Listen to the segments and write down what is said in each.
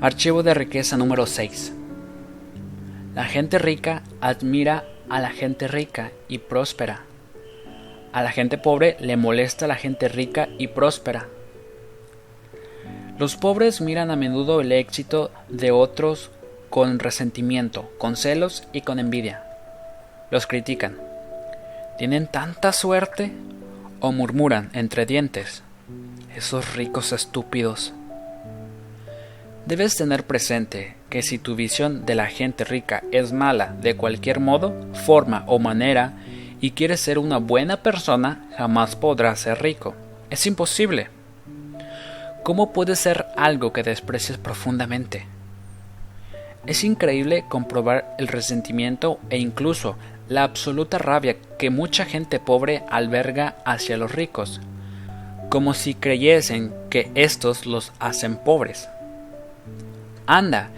Archivo de riqueza número 6. La gente rica admira a la gente rica y próspera. A la gente pobre le molesta la gente rica y próspera. Los pobres miran a menudo el éxito de otros con resentimiento, con celos y con envidia. Los critican. ¿Tienen tanta suerte? O murmuran entre dientes. Esos ricos estúpidos. Debes tener presente que si tu visión de la gente rica es mala de cualquier modo, forma o manera, y quieres ser una buena persona, jamás podrás ser rico. Es imposible. ¿Cómo puede ser algo que desprecies profundamente? Es increíble comprobar el resentimiento e incluso la absoluta rabia que mucha gente pobre alberga hacia los ricos, como si creyesen que estos los hacen pobres. Anda,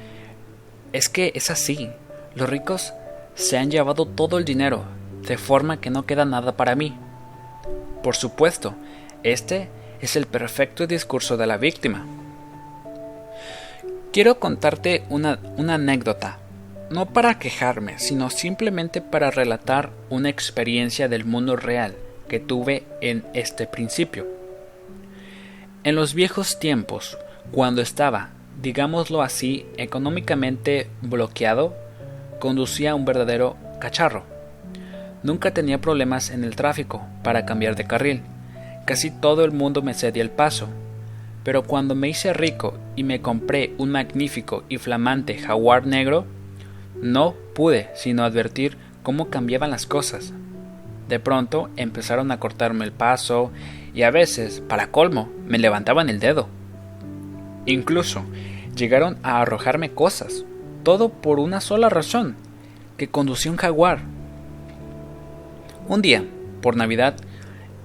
es que es así, los ricos se han llevado todo el dinero, de forma que no queda nada para mí. Por supuesto, este es el perfecto discurso de la víctima. Quiero contarte una, una, anécdota, no para quejarme, sino simplemente para relatar una experiencia del mundo real que tuve en este principio. En los viejos tiempos, cuando estaba, digámoslo así, económicamente bloqueado, conducía un verdadero cacharro. Nunca tenía problemas en el tráfico para cambiar de carril Casi todo el mundo me cedía el paso. Pero cuando me hice rico y me compré un magnífico y flamante jaguar negro, no pude sino advertir cómo cambiaban las cosas. De pronto empezaron a cortarme el paso y a veces, para colmo, me levantaban el dedo. Incluso llegaron a arrojarme cosas, todo por una sola razón, que conducía un jaguar. Un día, por Navidad,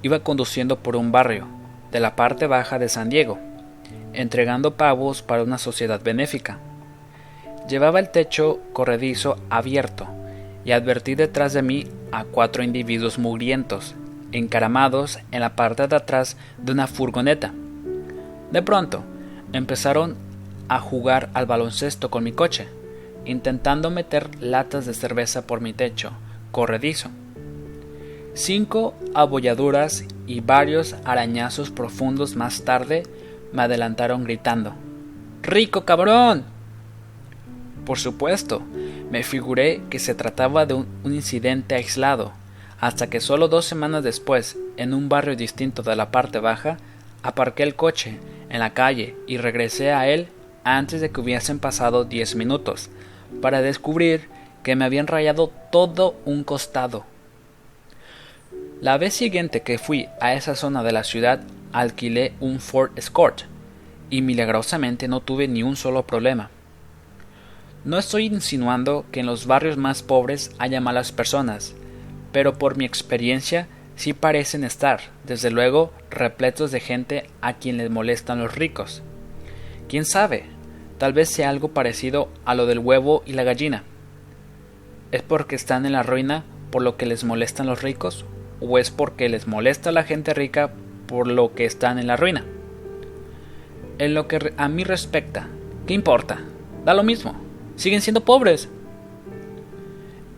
Iba conduciendo por un barrio de la parte baja de San Diego, entregando pavos para una sociedad benéfica. Llevaba el techo corredizo abierto y advertí detrás de mí a cuatro individuos mugrientos, encaramados en la parte de atrás de una furgoneta. De pronto, empezaron a jugar al baloncesto con mi coche, intentando meter latas de cerveza por mi techo corredizo cinco abolladuras y varios arañazos profundos más tarde me adelantaron gritando ¡Rico cabrón! Por supuesto, me figuré que se trataba de un, incidente aislado, hasta que solo dos semanas después, en un barrio distinto de la parte baja, aparqué el coche en la calle y regresé a él antes de que hubiesen pasado diez minutos, para descubrir que me habían rayado todo un costado la vez siguiente que fui a esa zona de la ciudad alquilé un Ford Escort y milagrosamente no tuve ni un solo problema. No estoy insinuando que en los barrios más pobres haya malas personas, pero por mi experiencia sí parecen estar, desde luego, repletos de gente a quien les molestan los ricos. ¿Quién sabe? Tal vez sea algo parecido a lo del huevo y la gallina. ¿Es porque están en la ruina por lo que les molestan los ricos? o es porque les molesta a la gente rica por lo que están en la ruina. En lo que a mí respecta, ¿qué importa? Da lo mismo, siguen siendo pobres.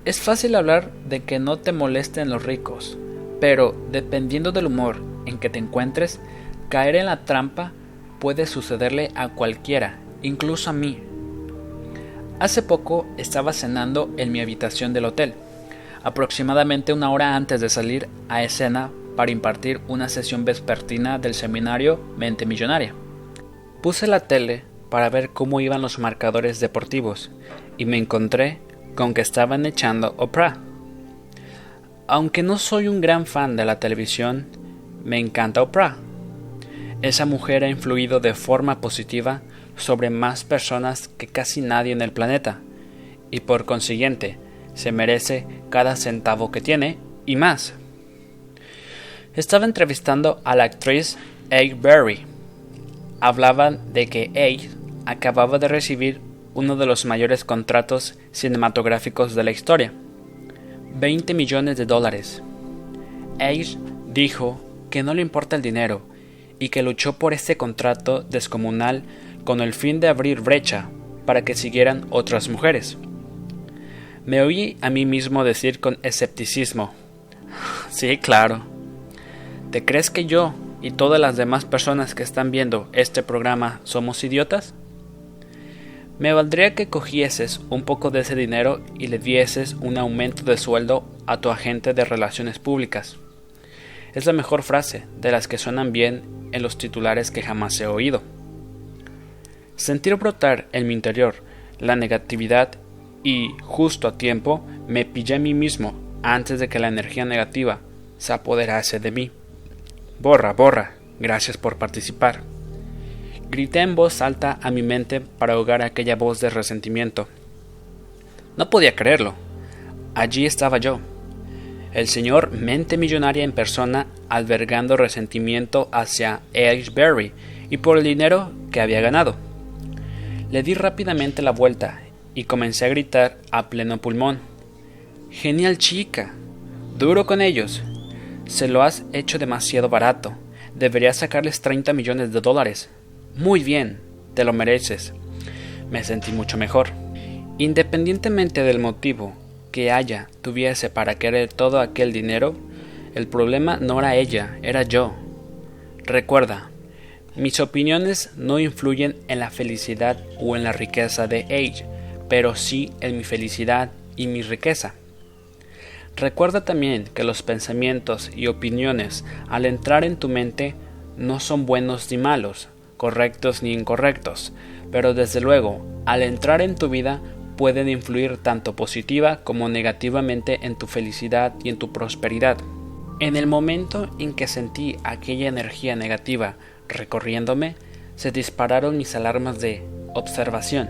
Es fácil hablar de que no te molesten los ricos, pero dependiendo del humor en que te encuentres, caer en la trampa puede sucederle a cualquiera, incluso a mí. Hace poco estaba cenando en mi habitación del hotel aproximadamente una hora antes de salir a escena para impartir una sesión vespertina del seminario Mente Millonaria. Puse la tele para ver cómo iban los marcadores deportivos y me encontré con que estaban echando Oprah. Aunque no soy un gran fan de la televisión, me encanta Oprah. Esa mujer ha influido de forma positiva sobre más personas que casi nadie en el planeta, y por consiguiente se merece cada centavo que tiene y más. Estaba entrevistando a la actriz Abe Berry. Hablaban de que Abe acababa de recibir uno de los mayores contratos cinematográficos de la historia, 20 millones de dólares. Abe dijo que no le importa el dinero y que luchó por este contrato descomunal con el fin de abrir brecha para que siguieran otras mujeres. Me oí a mí mismo decir con escepticismo, sí, claro. ¿Te crees que yo y todas las demás personas que están viendo este programa somos idiotas? Me valdría que cogieses un poco de ese dinero y le dieses un aumento de sueldo a tu agente de relaciones públicas. Es la mejor frase de las que suenan bien en los titulares que jamás he oído. Sentir brotar en mi interior la negatividad y, justo a tiempo, me pillé a mí mismo antes de que la energía negativa se apoderase de mí. Borra, borra, gracias por participar. Grité en voz alta a mi mente para ahogar aquella voz de resentimiento. No podía creerlo. Allí estaba yo, el señor mente millonaria en persona albergando resentimiento hacia. Berry y por el dinero que había ganado. Le di rápidamente la vuelta y comencé a gritar a pleno pulmón. Genial chica. Duro con ellos. Se lo has hecho demasiado barato. Deberías sacarles 30 millones de dólares. Muy bien, te lo mereces. Me sentí mucho mejor. Independientemente del motivo que haya tuviese para querer todo aquel dinero, el problema no era ella, era yo. Recuerda, mis opiniones no influyen en la felicidad o en la riqueza de Age, pero sí en mi felicidad y mi riqueza. Recuerda también que los pensamientos y opiniones al entrar en tu mente no son buenos ni malos, correctos ni incorrectos, pero desde luego, al entrar en tu vida pueden influir tanto positiva como negativamente en tu felicidad y en tu prosperidad. En el momento en que sentí aquella energía negativa recorriéndome, se dispararon mis alarmas de observación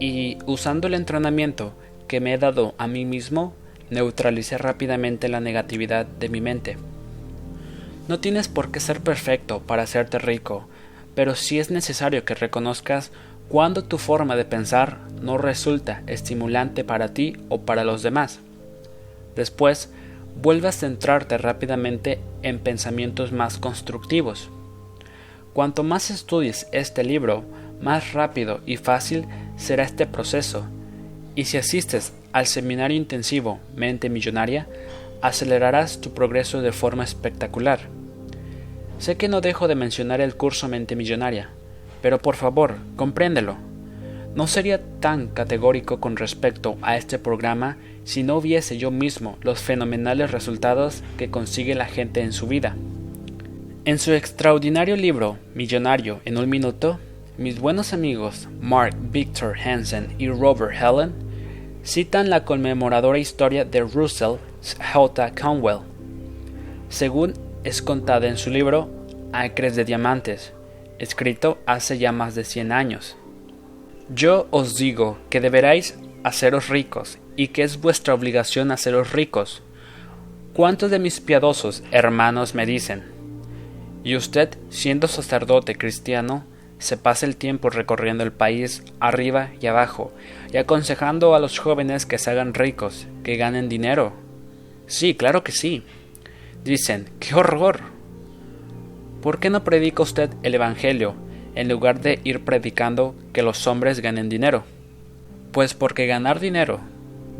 y usando el entrenamiento que me he dado a mí mismo, neutralicé rápidamente la negatividad de mi mente. No tienes por qué ser perfecto para hacerte rico, pero sí es necesario que reconozcas cuando tu forma de pensar no resulta estimulante para ti o para los demás. Después, vuelve a centrarte rápidamente en pensamientos más constructivos. Cuanto más estudies este libro, más rápido y fácil será este proceso, y si asistes al seminario intensivo Mente Millonaria, acelerarás tu progreso de forma espectacular. Sé que no dejo de mencionar el curso Mente Millonaria, pero por favor, compréndelo. No sería tan categórico con respecto a este programa si no viese yo mismo los fenomenales resultados que consigue la gente en su vida. En su extraordinario libro Millonario en un minuto, mis buenos amigos Mark Victor Hansen y Robert Helen citan la conmemoradora historia de Russell J. Conwell. Según es contada en su libro Acres de Diamantes, escrito hace ya más de cien años. Yo os digo que deberáis haceros ricos y que es vuestra obligación haceros ricos. ¿Cuántos de mis piadosos hermanos me dicen? Y usted, siendo sacerdote cristiano, se pasa el tiempo recorriendo el país arriba y abajo y aconsejando a los jóvenes que se hagan ricos, que ganen dinero. Sí, claro que sí. Dicen, ¡qué horror! ¿Por qué no predica usted el Evangelio en lugar de ir predicando que los hombres ganen dinero? Pues porque ganar dinero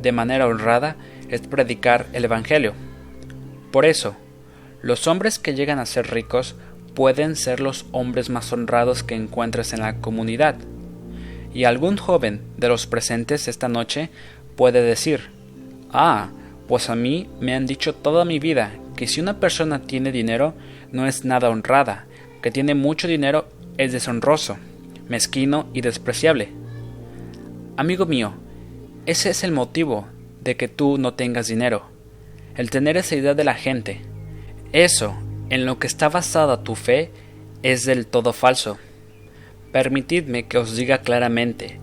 de manera honrada es predicar el Evangelio. Por eso, los hombres que llegan a ser ricos pueden ser los hombres más honrados que encuentres en la comunidad. Y algún joven de los presentes esta noche puede decir, ah, pues a mí me han dicho toda mi vida que si una persona tiene dinero no es nada honrada, que tiene mucho dinero es deshonroso, mezquino y despreciable. Amigo mío, ese es el motivo de que tú no tengas dinero, el tener esa idea de la gente. Eso, en lo que está basada tu fe, es del todo falso. Permitidme que os diga claramente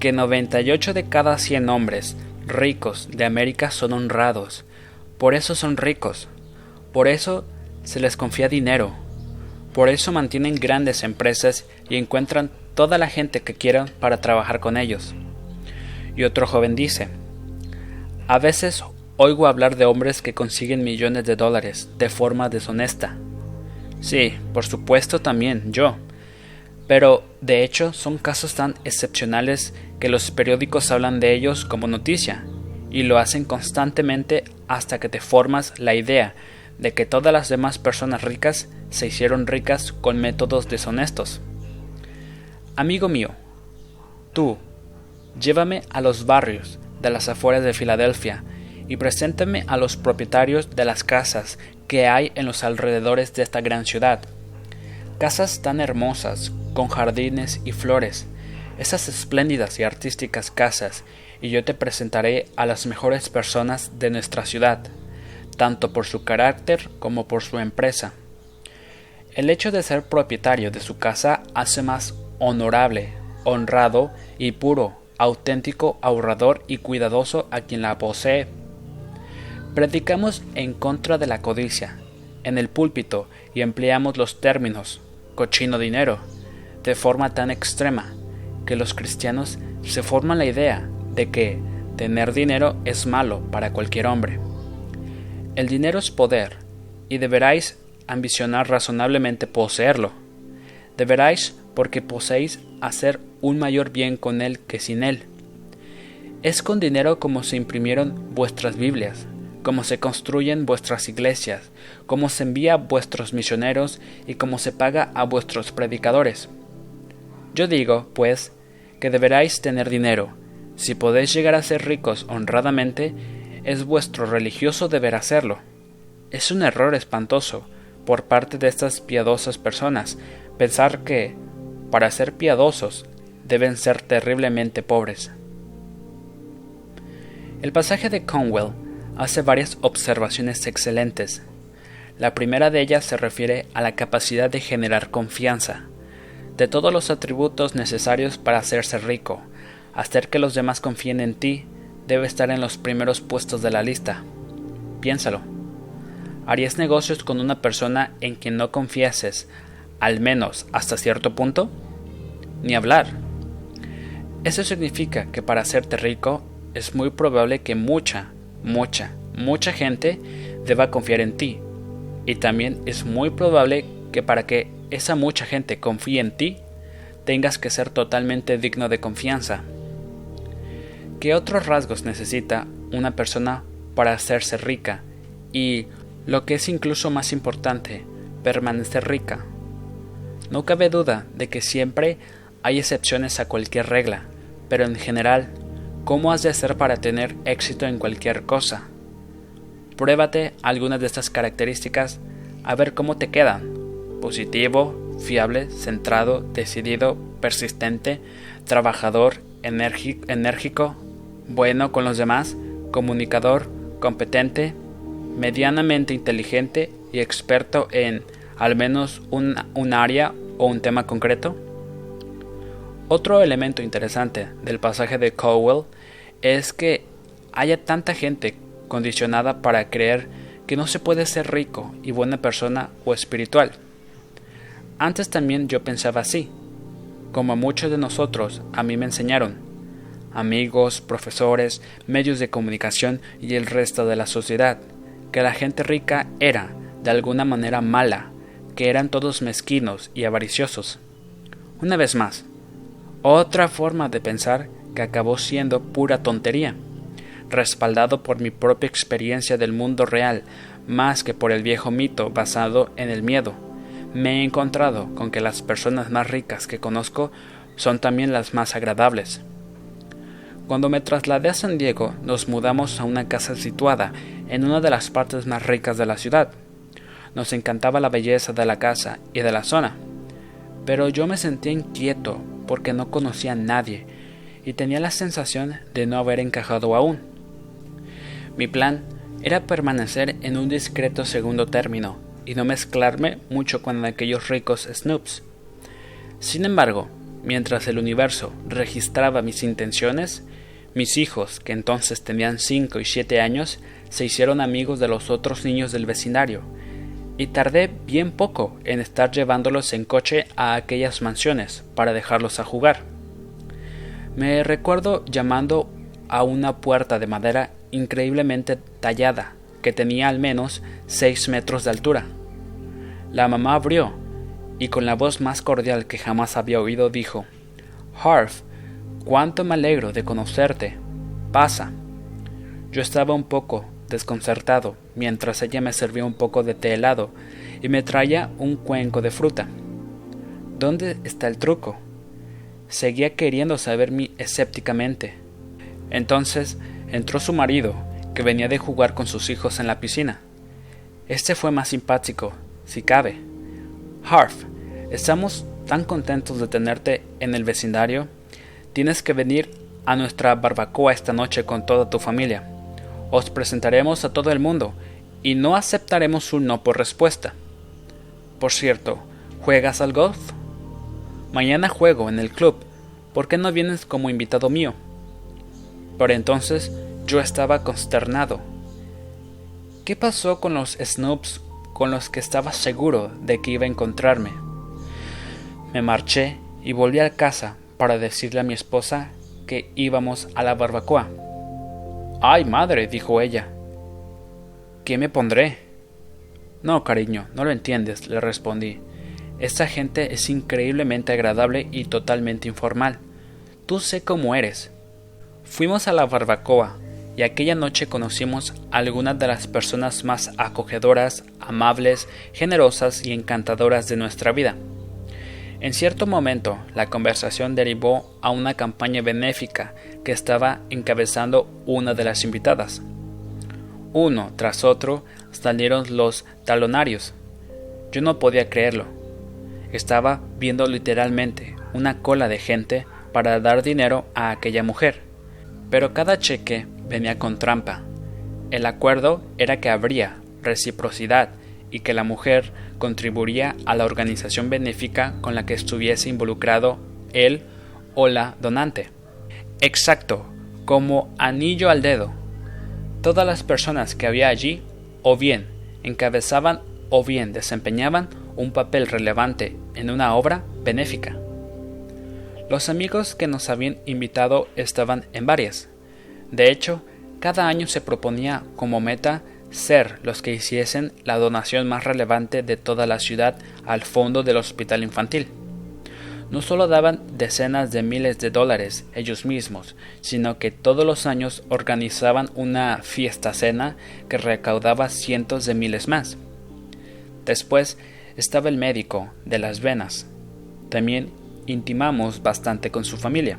que 98 de cada 100 hombres ricos de América son honrados, por eso son ricos. Por eso se les confía dinero. Por eso mantienen grandes empresas y encuentran toda la gente que quieran para trabajar con ellos. Y otro joven dice, a veces oigo hablar de hombres que consiguen millones de dólares de forma deshonesta. Sí, por supuesto también yo. Pero, de hecho, son casos tan excepcionales que los periódicos hablan de ellos como noticia, y lo hacen constantemente hasta que te formas la idea de que todas las demás personas ricas se hicieron ricas con métodos deshonestos. Amigo mío, tú, llévame a los barrios de las afueras de Filadelfia y preséntame a los propietarios de las casas que hay en los alrededores de esta gran ciudad. Casas tan hermosas, con jardines y flores, esas espléndidas y artísticas casas, y yo te presentaré a las mejores personas de nuestra ciudad, tanto por su carácter como por su empresa. El hecho de ser propietario de su casa hace más honorable, honrado y puro, auténtico, ahorrador y cuidadoso a quien la posee. Predicamos en contra de la codicia en el púlpito y empleamos los términos cochino dinero de forma tan extrema que los cristianos se forman la idea de que tener dinero es malo para cualquier hombre. El dinero es poder y deberáis ambicionar razonablemente poseerlo. Deberáis porque poseéis hacer un mayor bien con él que sin él. Es con dinero como se imprimieron vuestras Biblias, como se construyen vuestras iglesias, como se envía vuestros misioneros y como se paga a vuestros predicadores. Yo digo, pues, que deberáis tener dinero. Si podéis llegar a ser ricos honradamente, es vuestro religioso deber hacerlo. Es un error espantoso por parte de estas piadosas personas pensar que, para ser piadosos, deben ser terriblemente pobres. El pasaje de Conwell hace varias observaciones excelentes. La primera de ellas se refiere a la capacidad de generar confianza. De todos los atributos necesarios para hacerse rico, hacer que los demás confíen en ti, debe estar en los primeros puestos de la lista. Piénsalo. ¿Harías negocios con una persona en quien no confieses, al menos hasta cierto punto? Ni hablar. Eso significa que para hacerte rico es muy probable que mucha, mucha, mucha gente deba confiar en ti. Y también es muy probable que para que esa mucha gente confíe en ti, tengas que ser totalmente digno de confianza. ¿Qué otros rasgos necesita una persona para hacerse rica? Y, lo que es incluso más importante, permanecer rica. No cabe duda de que siempre hay excepciones a cualquier regla, pero en general ¿Cómo has de hacer para tener éxito en cualquier cosa? Pruébate algunas de estas características a ver cómo te quedan. Positivo, fiable, centrado, decidido, persistente, trabajador, enérgico, bueno con los demás, comunicador, competente, medianamente inteligente y experto en al menos un, un área o un tema concreto. Otro elemento interesante del pasaje de Cowell es que haya tanta gente condicionada para creer que no se puede ser rico y buena persona o espiritual. Antes también yo pensaba así, como muchos de nosotros a mí me enseñaron, amigos, profesores, medios de comunicación y el resto de la sociedad, que la gente rica era, de alguna manera, mala, que eran todos mezquinos y avariciosos. Una vez más, otra forma de pensar que acabó siendo pura tontería, respaldado por mi propia experiencia del mundo real, más que por el viejo mito basado en el miedo. Me he encontrado con que las personas más ricas que conozco son también las más agradables. Cuando me trasladé a San Diego, nos mudamos a una casa situada en una de las partes más ricas de la ciudad. Nos encantaba la belleza de la casa y de la zona, pero yo me sentía inquieto porque no conocía a nadie y tenía la sensación de no haber encajado aún. Mi plan era permanecer en un discreto segundo término y no mezclarme mucho con aquellos ricos snoops. Sin embargo, mientras el universo registraba mis intenciones, mis hijos, que entonces tenían cinco y siete años, se hicieron amigos de los otros niños del vecindario, y tardé bien poco en estar llevándolos en coche a aquellas mansiones para dejarlos a jugar. Me recuerdo llamando a una puerta de madera increíblemente tallada, que tenía al menos seis metros de altura. La mamá abrió, y con la voz más cordial que jamás había oído dijo Harv, cuánto me alegro de conocerte. Pasa. Yo estaba un poco desconcertado mientras ella me servía un poco de té helado y me traía un cuenco de fruta. ¿Dónde está el truco? Seguía queriendo saber mi escépticamente. Entonces entró su marido, que venía de jugar con sus hijos en la piscina. Este fue más simpático, si cabe. Harf, estamos tan contentos de tenerte en el vecindario. Tienes que venir a nuestra barbacoa esta noche con toda tu familia. Os presentaremos a todo el mundo y no aceptaremos un no por respuesta. Por cierto, ¿juegas al golf? Mañana juego en el club. ¿Por qué no vienes como invitado mío? Por entonces yo estaba consternado. ¿Qué pasó con los snoops con los que estaba seguro de que iba a encontrarme? Me marché y volví a casa para decirle a mi esposa que íbamos a la barbacoa. Ay, madre, dijo ella. ¿Qué me pondré? No, cariño, no lo entiendes, le respondí. Esta gente es increíblemente agradable y totalmente informal. Tú sé cómo eres. Fuimos a la barbacoa y aquella noche conocimos a algunas de las personas más acogedoras, amables, generosas y encantadoras de nuestra vida. En cierto momento, la conversación derivó a una campaña benéfica que estaba encabezando una de las invitadas. Uno tras otro salieron los talonarios. Yo no podía creerlo. Estaba viendo literalmente una cola de gente para dar dinero a aquella mujer. Pero cada cheque venía con trampa. El acuerdo era que habría reciprocidad y que la mujer contribuiría a la organización benéfica con la que estuviese involucrado él o la donante. Exacto, como anillo al dedo. Todas las personas que había allí o bien encabezaban o bien desempeñaban un papel relevante en una obra benéfica. Los amigos que nos habían invitado estaban en varias. De hecho, cada año se proponía como meta ser los que hiciesen la donación más relevante de toda la ciudad al fondo del hospital infantil. No solo daban decenas de miles de dólares ellos mismos, sino que todos los años organizaban una fiesta cena que recaudaba cientos de miles más. Después estaba el médico de las venas. También intimamos bastante con su familia.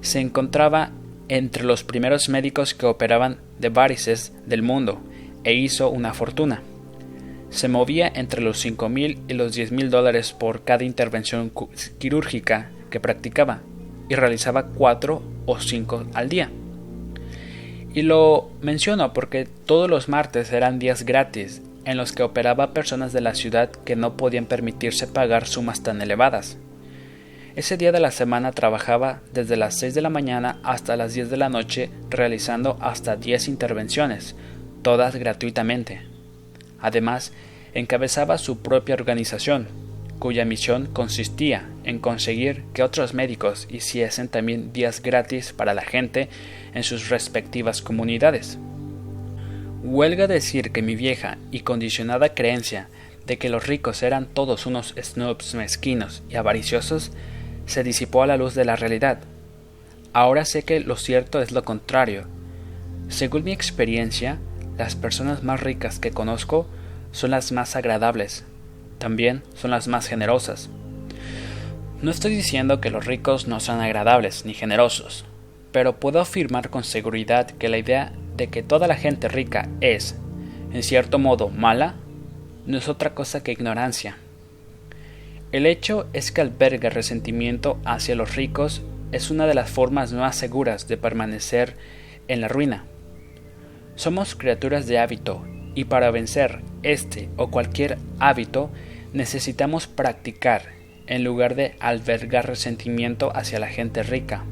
Se encontraba entre los primeros médicos que operaban de varices del mundo e hizo una fortuna. Se movía entre los cinco mil y los diez mil dólares por cada intervención quirúrgica que practicaba y realizaba cuatro o cinco al día. Y lo menciono porque todos los martes eran días gratis en los que operaba personas de la ciudad que no podían permitirse pagar sumas tan elevadas. Ese día de la semana trabajaba desde las 6 de la mañana hasta las 10 de la noche realizando hasta 10 intervenciones, todas gratuitamente. Además, encabezaba su propia organización, cuya misión consistía en conseguir que otros médicos hiciesen también días gratis para la gente en sus respectivas comunidades. Huelga decir que mi vieja y condicionada creencia de que los ricos eran todos unos snobs mezquinos y avariciosos se disipó a la luz de la realidad. Ahora sé que lo cierto es lo contrario. Según mi experiencia, las personas más ricas que conozco son las más agradables, también son las más generosas. No estoy diciendo que los ricos no sean agradables ni generosos, pero puedo afirmar con seguridad que la idea de que toda la gente rica es, en cierto modo, mala, no es otra cosa que ignorancia. El hecho es que alberga resentimiento hacia los ricos es una de las formas más seguras de permanecer en la ruina. Somos criaturas de hábito y para vencer este o cualquier hábito necesitamos practicar en lugar de albergar resentimiento hacia la gente rica.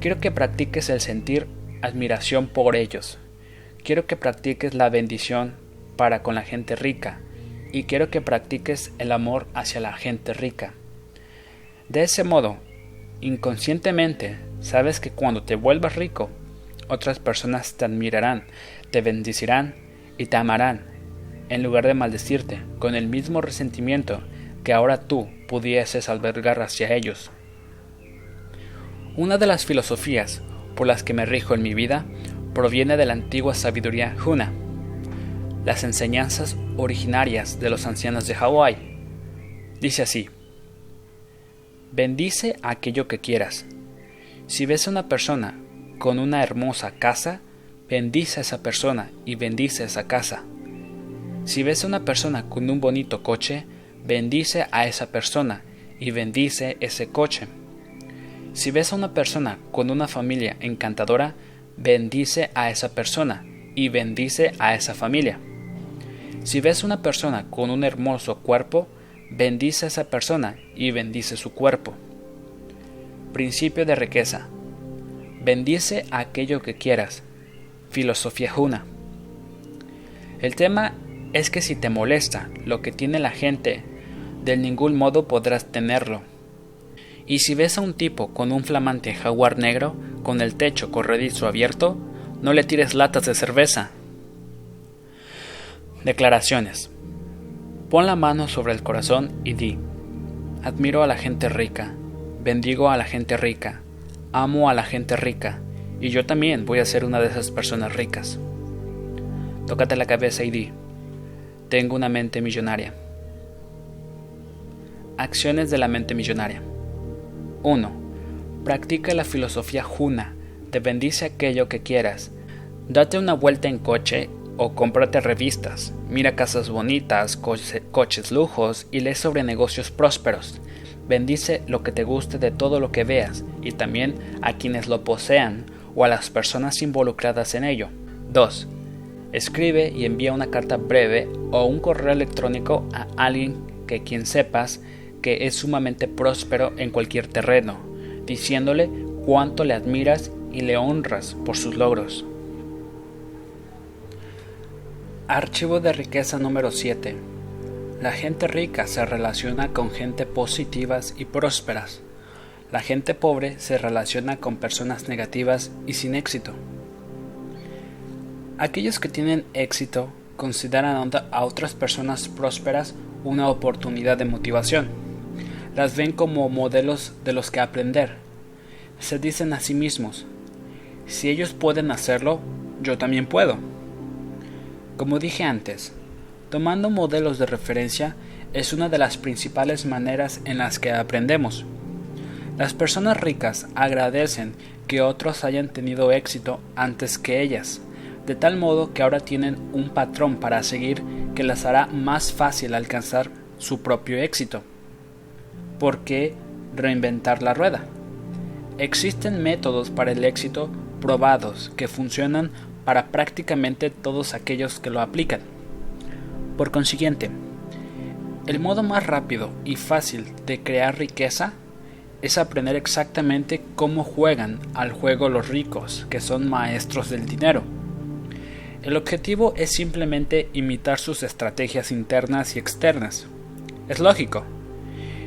Quiero que practiques el sentir admiración por ellos. Quiero que practiques la bendición para con la gente rica y quiero que practiques el amor hacia la gente rica. De ese modo, inconscientemente, sabes que cuando te vuelvas rico, otras personas te admirarán, te bendecirán y te amarán, en lugar de maldecirte con el mismo resentimiento que ahora tú pudieses albergar hacia ellos. Una de las filosofías por las que me rijo en mi vida proviene de la antigua sabiduría Huna, las enseñanzas originarias de los ancianos de Hawái. Dice así, bendice aquello que quieras. Si ves a una persona con una hermosa casa, bendice a esa persona y bendice esa casa. Si ves a una persona con un bonito coche, bendice a esa persona y bendice ese coche. Si ves a una persona con una familia encantadora, bendice a esa persona y bendice a esa familia. Si ves una persona con un hermoso cuerpo, bendice a esa persona y bendice su cuerpo. Principio de riqueza. Bendice aquello que quieras. Filosofía Juna. El tema es que si te molesta lo que tiene la gente, de ningún modo podrás tenerlo. Y si ves a un tipo con un flamante jaguar negro, con el techo corredizo abierto, no le tires latas de cerveza. Declaraciones. Pon la mano sobre el corazón y di, admiro a la gente rica, bendigo a la gente rica, amo a la gente rica, y yo también voy a ser una de esas personas ricas. Tócate la cabeza y di, tengo una mente millonaria. Acciones de la mente millonaria. 1. Practica la filosofía Juna, te bendice aquello que quieras. Date una vuelta en coche o cómprate revistas, mira casas bonitas, coches lujos y lee sobre negocios prósperos. Bendice lo que te guste de todo lo que veas y también a quienes lo posean o a las personas involucradas en ello. 2. Escribe y envía una carta breve o un correo electrónico a alguien que quien sepas que es sumamente próspero en cualquier terreno, diciéndole cuánto le admiras y le honras por sus logros. Archivo de riqueza número 7. La gente rica se relaciona con gente positivas y prósperas. La gente pobre se relaciona con personas negativas y sin éxito. Aquellos que tienen éxito consideran a otras personas prósperas una oportunidad de motivación. Las ven como modelos de los que aprender. Se dicen a sí mismos, si ellos pueden hacerlo, yo también puedo. Como dije antes, tomando modelos de referencia es una de las principales maneras en las que aprendemos. Las personas ricas agradecen que otros hayan tenido éxito antes que ellas de tal modo que ahora tienen un patrón para seguir que les hará más fácil alcanzar su propio éxito. ¿Por qué reinventar la rueda? Existen métodos para el éxito probados que funcionan para prácticamente todos aquellos que lo aplican. Por consiguiente, el modo más rápido y fácil de crear riqueza es aprender exactamente cómo juegan al juego los ricos, que son maestros del dinero el objetivo es simplemente imitar sus estrategias internas y externas. Es lógico.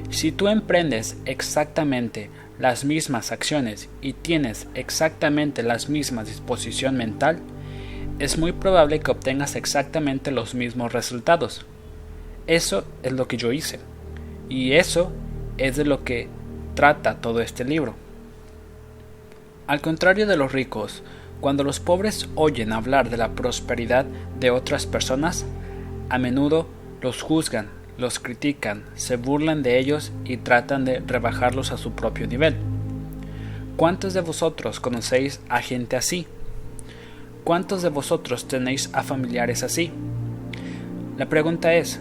Si tú emprendes exactamente las mismas acciones y tienes exactamente la misma disposición mental, es muy probable que obtengas exactamente los mismos resultados. Eso es lo que yo hice. Y eso es de lo que trata todo este libro. Al contrario de los ricos, cuando los pobres oyen hablar de la prosperidad de otras personas, a menudo los juzgan, los critican, se burlan de ellos y tratan de rebajarlos a su propio nivel. ¿Cuántos de vosotros conocéis a gente así? ¿Cuántos de vosotros tenéis a familiares así? La pregunta es,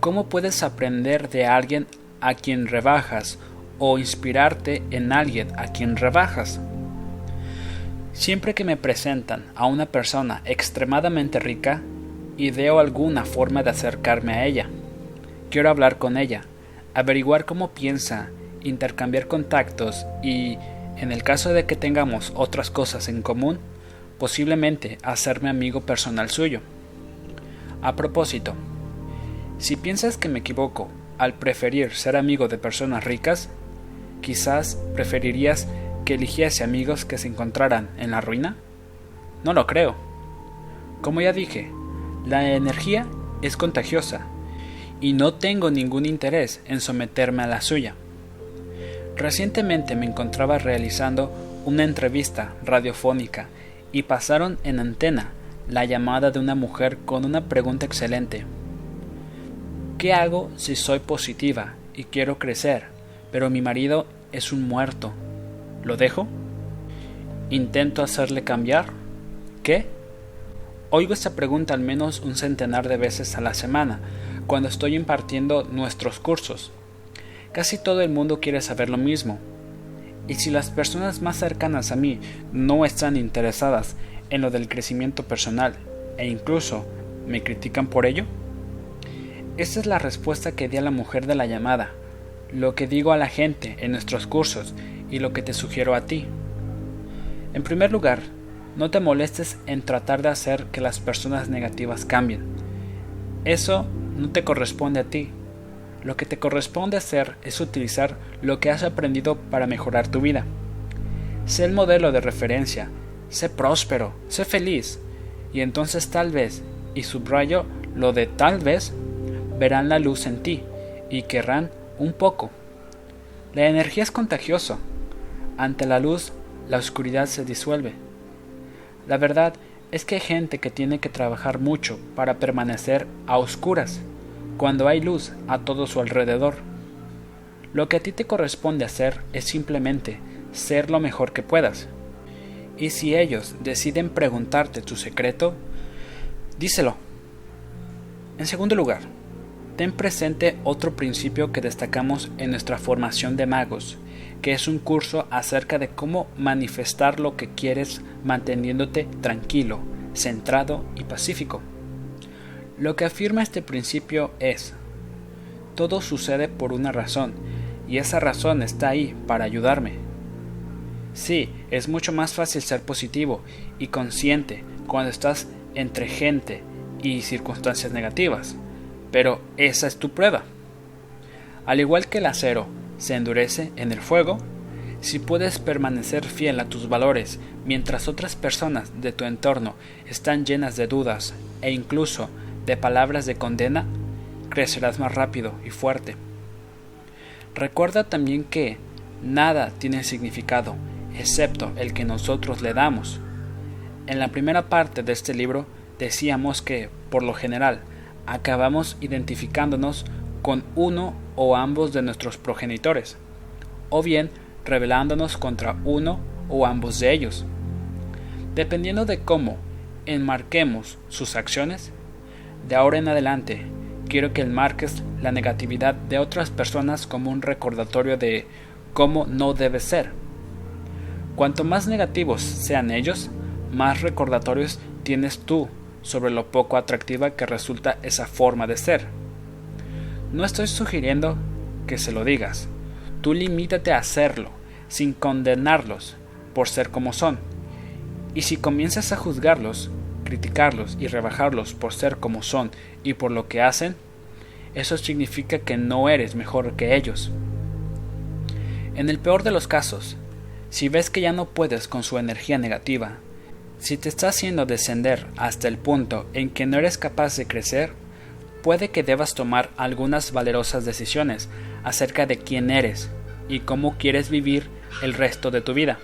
¿cómo puedes aprender de alguien a quien rebajas o inspirarte en alguien a quien rebajas? Siempre que me presentan a una persona extremadamente rica, ideo alguna forma de acercarme a ella. Quiero hablar con ella, averiguar cómo piensa, intercambiar contactos y, en el caso de que tengamos otras cosas en común, posiblemente hacerme amigo personal suyo. A propósito, si piensas que me equivoco al preferir ser amigo de personas ricas, quizás preferirías que eligiese amigos que se encontraran en la ruina? No lo creo. Como ya dije, la energía es contagiosa y no tengo ningún interés en someterme a la suya. Recientemente me encontraba realizando una entrevista radiofónica y pasaron en antena la llamada de una mujer con una pregunta excelente. ¿Qué hago si soy positiva y quiero crecer, pero mi marido es un muerto? ¿Lo dejo? ¿Intento hacerle cambiar? ¿Qué? Oigo esta pregunta al menos un centenar de veces a la semana, cuando estoy impartiendo nuestros cursos. Casi todo el mundo quiere saber lo mismo. Y si las personas más cercanas a mí no están interesadas en lo del crecimiento personal e incluso me critican por ello? Esta es la respuesta que di a la mujer de la llamada, lo que digo a la gente en nuestros cursos y lo que te sugiero a ti. En primer lugar, no te molestes en tratar de hacer que las personas negativas cambien. Eso no te corresponde a ti. Lo que te corresponde hacer es utilizar lo que has aprendido para mejorar tu vida. Sé el modelo de referencia, sé próspero, sé feliz, y entonces tal vez, y subrayo lo de tal vez, verán la luz en ti y querrán un poco. La energía es contagiosa. Ante la luz, la oscuridad se disuelve. La verdad es que hay gente que tiene que trabajar mucho para permanecer a oscuras, cuando hay luz a todo su alrededor. Lo que a ti te corresponde hacer es simplemente ser lo mejor que puedas. Y si ellos deciden preguntarte tu secreto, díselo. En segundo lugar, ten presente otro principio que destacamos en nuestra formación de magos, que es un curso acerca de cómo manifestar lo que quieres manteniéndote tranquilo, centrado y pacífico. Lo que afirma este principio es, todo sucede por una razón, y esa razón está ahí para ayudarme. Sí, es mucho más fácil ser positivo y consciente cuando estás entre gente y circunstancias negativas, pero esa es tu prueba. Al igual que el acero se endurece en el fuego, si puedes permanecer fiel a tus valores mientras otras personas de tu entorno están llenas de dudas e incluso de palabras de condena, crecerás más rápido y fuerte. Recuerda también que nada tiene significado excepto el que nosotros le damos. En la primera parte de este libro decíamos que, por lo general, acabamos identificándonos con uno o ambos de nuestros progenitores, o bien rebelándonos contra uno o ambos de ellos. Dependiendo de cómo enmarquemos sus acciones, de ahora en adelante quiero que enmarques la negatividad de otras personas como un recordatorio de cómo no debe ser. Cuanto más negativos sean ellos, más recordatorios tienes tú sobre lo poco atractiva que resulta esa forma de ser. No estoy sugiriendo que se lo digas. Tú limítate a hacerlo, sin condenarlos por ser como son. Y si comienzas a juzgarlos, criticarlos y rebajarlos por ser como son y por lo que hacen, eso significa que no eres mejor que ellos. En el peor de los casos, si ves que ya no puedes con su energía negativa, si te está haciendo descender hasta el punto en que no eres capaz de crecer, puede que debas tomar algunas valerosas decisiones acerca de quién eres y cómo quieres vivir el resto de tu vida.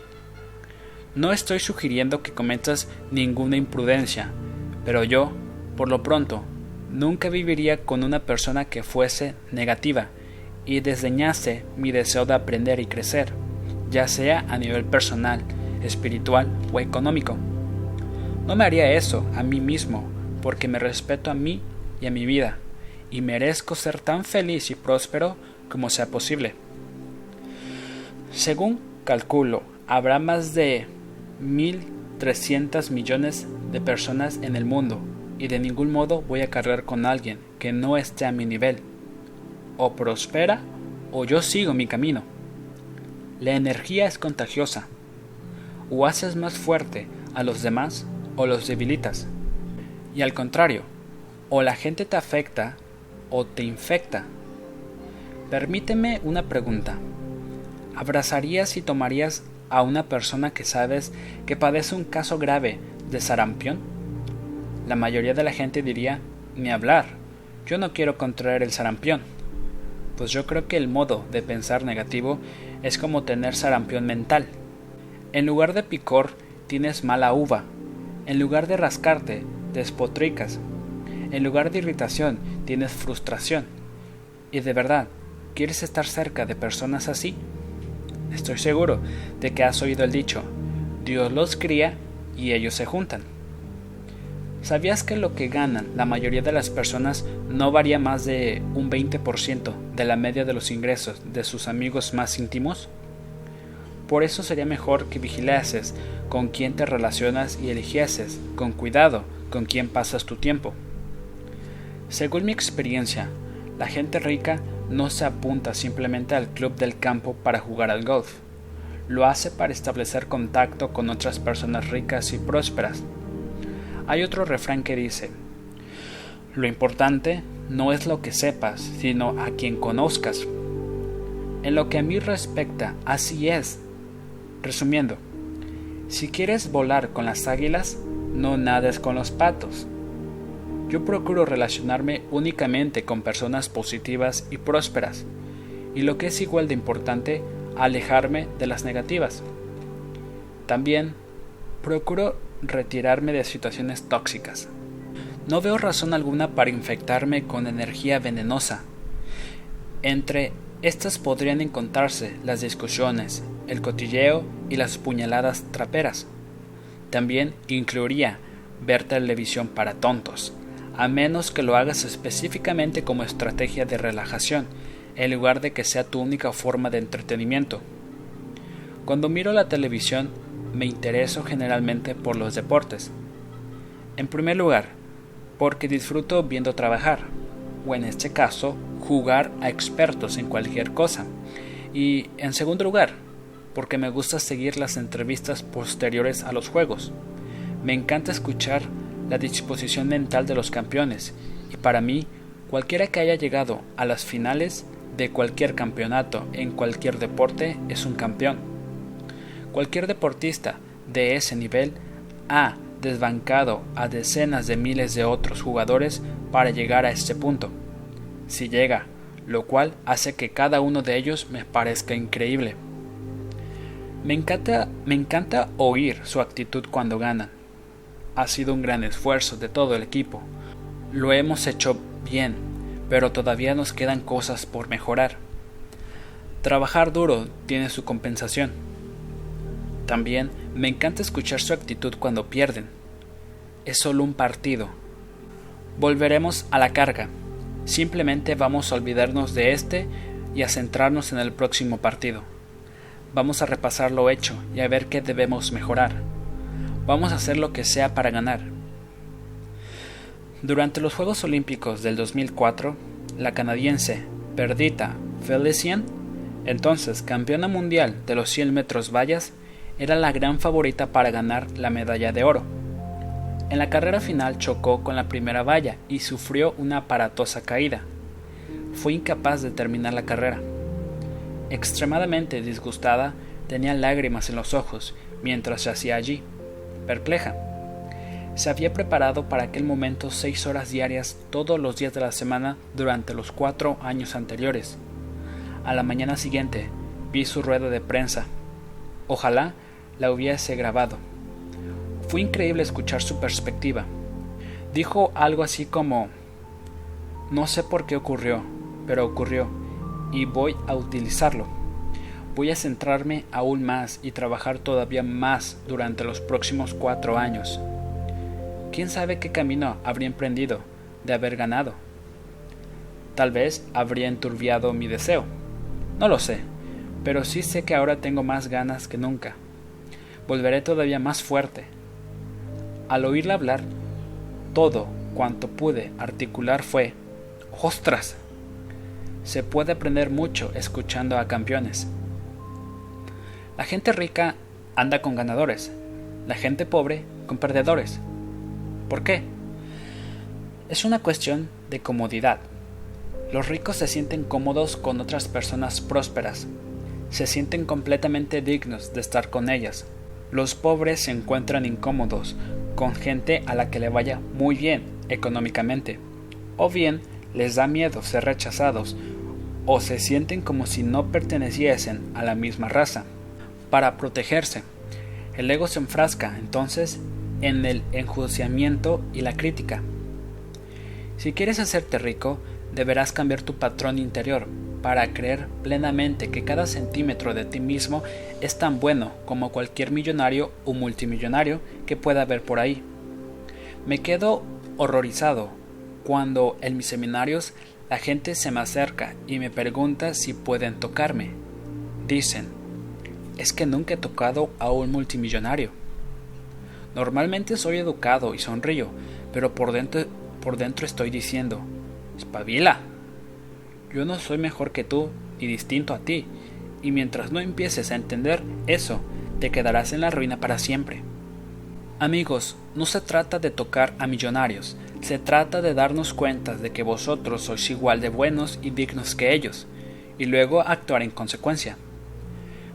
No estoy sugiriendo que cometas ninguna imprudencia, pero yo, por lo pronto, nunca viviría con una persona que fuese negativa y desdeñase mi deseo de aprender y crecer, ya sea a nivel personal, espiritual o económico. No me haría eso a mí mismo, porque me respeto a mí y a mi vida, y merezco ser tan feliz y próspero como sea posible. Según calculo, habrá más de 1.300 millones de personas en el mundo, y de ningún modo voy a cargar con alguien que no esté a mi nivel. O prospera o yo sigo mi camino. La energía es contagiosa. O haces más fuerte a los demás o los debilitas. Y al contrario, o la gente te afecta o te infecta. Permíteme una pregunta. ¿Abrazarías y tomarías a una persona que sabes que padece un caso grave de sarampión? La mayoría de la gente diría, ni hablar, Yo no quiero contraer el sarampión, pues yo creo que el modo de pensar negativo es como tener sarampión mental. En lugar de picor, tienes mala uva. En lugar de rascarte, despotricas. En lugar de irritación, tienes frustración. Y de verdad, ¿quieres estar cerca de personas así? Estoy seguro de que has oído el dicho, Dios los cría y ellos se juntan. ¿Sabías que lo que ganan la mayoría de las personas no varía más de un 20% de la media de los ingresos de sus amigos más íntimos? Por eso sería mejor que vigilases con quién te relacionas y eligieses con cuidado con quién pasas tu tiempo. Según mi experiencia, la gente rica no se apunta simplemente al club del campo para jugar al golf. Lo hace para establecer contacto con otras personas ricas y prósperas. Hay otro refrán que dice, lo importante no es lo que sepas, sino a quien conozcas. En lo que a mí respecta, así es. Resumiendo, si quieres volar con las águilas, no nades con los patos. Yo procuro relacionarme únicamente con personas positivas y prósperas, y lo que es igual de importante, alejarme de las negativas. También procuro retirarme de situaciones tóxicas. No veo razón alguna para infectarme con energía venenosa. Entre estas podrían encontrarse las discusiones, el cotilleo y las puñaladas traperas. También incluiría ver televisión para tontos, a menos que lo hagas específicamente como estrategia de relajación, en lugar de que sea tu única forma de entretenimiento. Cuando miro la televisión, me intereso generalmente por los deportes. En primer lugar, porque disfruto viendo trabajar, o en este caso, jugar a expertos en cualquier cosa. Y en segundo lugar, porque me gusta seguir las entrevistas posteriores a los juegos. Me encanta escuchar la disposición mental de los campeones, y para mí, cualquiera que haya llegado a las finales de cualquier campeonato en cualquier deporte es un campeón. Cualquier deportista de ese nivel ha desbancado a decenas de miles de otros jugadores para llegar a este punto. Si llega, lo cual hace que cada uno de ellos me parezca increíble. Me encanta, me encanta oír su actitud cuando ganan ha sido un gran esfuerzo de todo el equipo. Lo hemos hecho bien, pero todavía nos quedan cosas por mejorar. Trabajar duro tiene su compensación. También me encanta escuchar su actitud cuando pierden. Es solo un partido. Volveremos a la carga. Simplemente vamos a olvidarnos de este y a centrarnos en el próximo partido. Vamos a repasar lo hecho y a ver qué debemos mejorar. Vamos a hacer lo que sea para ganar. Durante los Juegos Olímpicos del 2004, la canadiense Perdita Felician, entonces campeona mundial de los 100 metros vallas, era la gran favorita para ganar la medalla de oro. En la carrera final chocó con la primera valla y sufrió una aparatosa caída. Fue incapaz de terminar la carrera. Extremadamente disgustada, tenía lágrimas en los ojos mientras se hacía allí perpleja. Se había preparado para aquel momento seis horas diarias todos los días de la semana durante los cuatro años anteriores. A la mañana siguiente vi su rueda de prensa. Ojalá la hubiese grabado. Fue increíble escuchar su perspectiva. Dijo algo así como No sé por qué ocurrió, pero ocurrió, y voy a utilizarlo voy a centrarme aún más y trabajar todavía más durante los próximos cuatro años. ¿Quién sabe qué camino habría emprendido de haber ganado? Tal vez habría enturbiado mi deseo. No lo sé, pero sí sé que ahora tengo más ganas que nunca. Volveré todavía más fuerte. Al oírla hablar, todo cuanto pude articular fue ¡Ostras! Se puede aprender mucho escuchando a campeones. La gente rica anda con ganadores, la gente pobre con perdedores. ¿Por qué? Es una cuestión de comodidad. Los ricos se sienten cómodos con otras personas prósperas, se sienten completamente dignos de estar con ellas. Los pobres se encuentran incómodos con gente a la que le vaya muy bien económicamente, o bien les da miedo ser rechazados o se sienten como si no perteneciesen a la misma raza. Para protegerse, el ego se enfrasca entonces en el enjuiciamiento y la crítica. Si quieres hacerte rico, deberás cambiar tu patrón interior para creer plenamente que cada centímetro de ti mismo es tan bueno como cualquier millonario o multimillonario que pueda haber por ahí. Me quedo horrorizado cuando en mis seminarios la gente se me acerca y me pregunta si pueden tocarme. Dicen, es que nunca he tocado a un multimillonario. Normalmente soy educado y sonrío, pero por dentro, por dentro estoy diciendo, espabila. Yo no soy mejor que tú y distinto a ti, y mientras no empieces a entender eso, te quedarás en la ruina para siempre. Amigos, no se trata de tocar a millonarios, se trata de darnos cuenta de que vosotros sois igual de buenos y dignos que ellos, y luego actuar en consecuencia.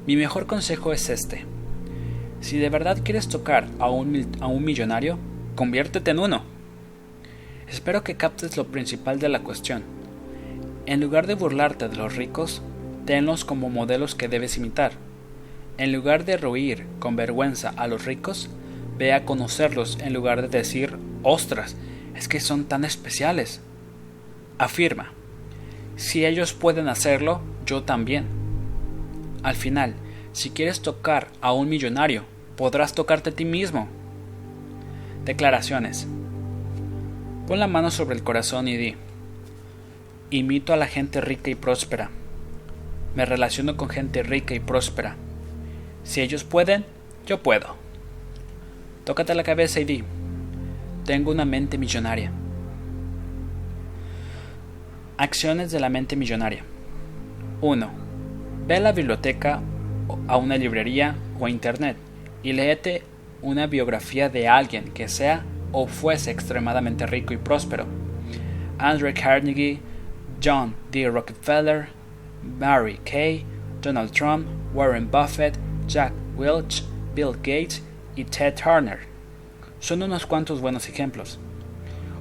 Mi mejor consejo es este. Si de verdad quieres tocar a un, millonario, conviértete en uno. Espero que captes lo principal de la cuestión. En lugar de burlarte de los ricos, tenlos como modelos que debes imitar. En lugar de reír con vergüenza a los ricos, ve a conocerlos en lugar de decir, ostras, es que son tan especiales. Afirma, si ellos pueden hacerlo, yo también. Al final, si quieres tocar a un millonario, podrás tocarte a ti mismo. Declaraciones. Pon la mano sobre el corazón y di, imito a la gente rica y próspera. Me relaciono con gente rica y próspera. Si ellos pueden, yo puedo. Tócate la cabeza y di, tengo una mente millonaria. Acciones de la mente millonaria. 1. Ve a la biblioteca, a una librería o a internet y léete una biografía de alguien que sea o fuese extremadamente rico y próspero. Andrew Carnegie, John D. Rockefeller, Mary Kay, Donald Trump, Warren Buffett, Jack Welch, Bill Gates y Ted Turner. Son unos cuantos buenos ejemplos.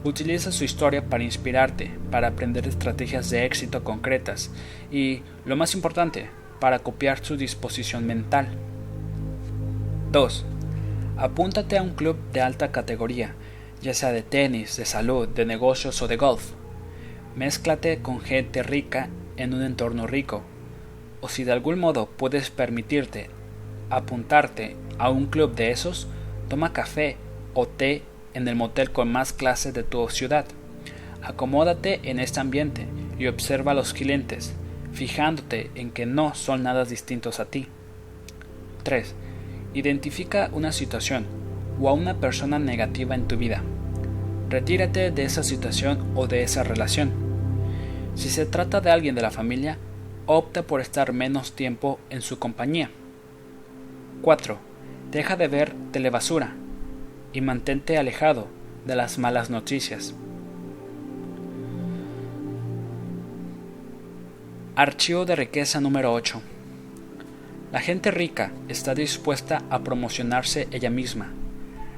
Utiliza su historia para inspirarte, para aprender estrategias de éxito concretas y, lo más importante, para copiar su disposición mental. 2. Apúntate a un club de alta categoría, ya sea de tenis, de salud, de negocios o de golf. Mézclate con gente rica en un entorno rico. O si de algún modo puedes permitirte apuntarte a un club de esos, toma café o té en el motel con más clase de tu ciudad. Acomódate en este ambiente y observa a los clientes, fijándote en que no son nada distintos a ti. 3. Identifica una situación o a una persona negativa en tu vida. Retírate de esa situación o de esa relación. Si se trata de alguien de la familia, opta por estar menos tiempo en su compañía. 4. Deja de ver telebasura y mantente alejado de las malas noticias. Archivo de riqueza número 8. La gente rica está dispuesta a promocionarse ella misma.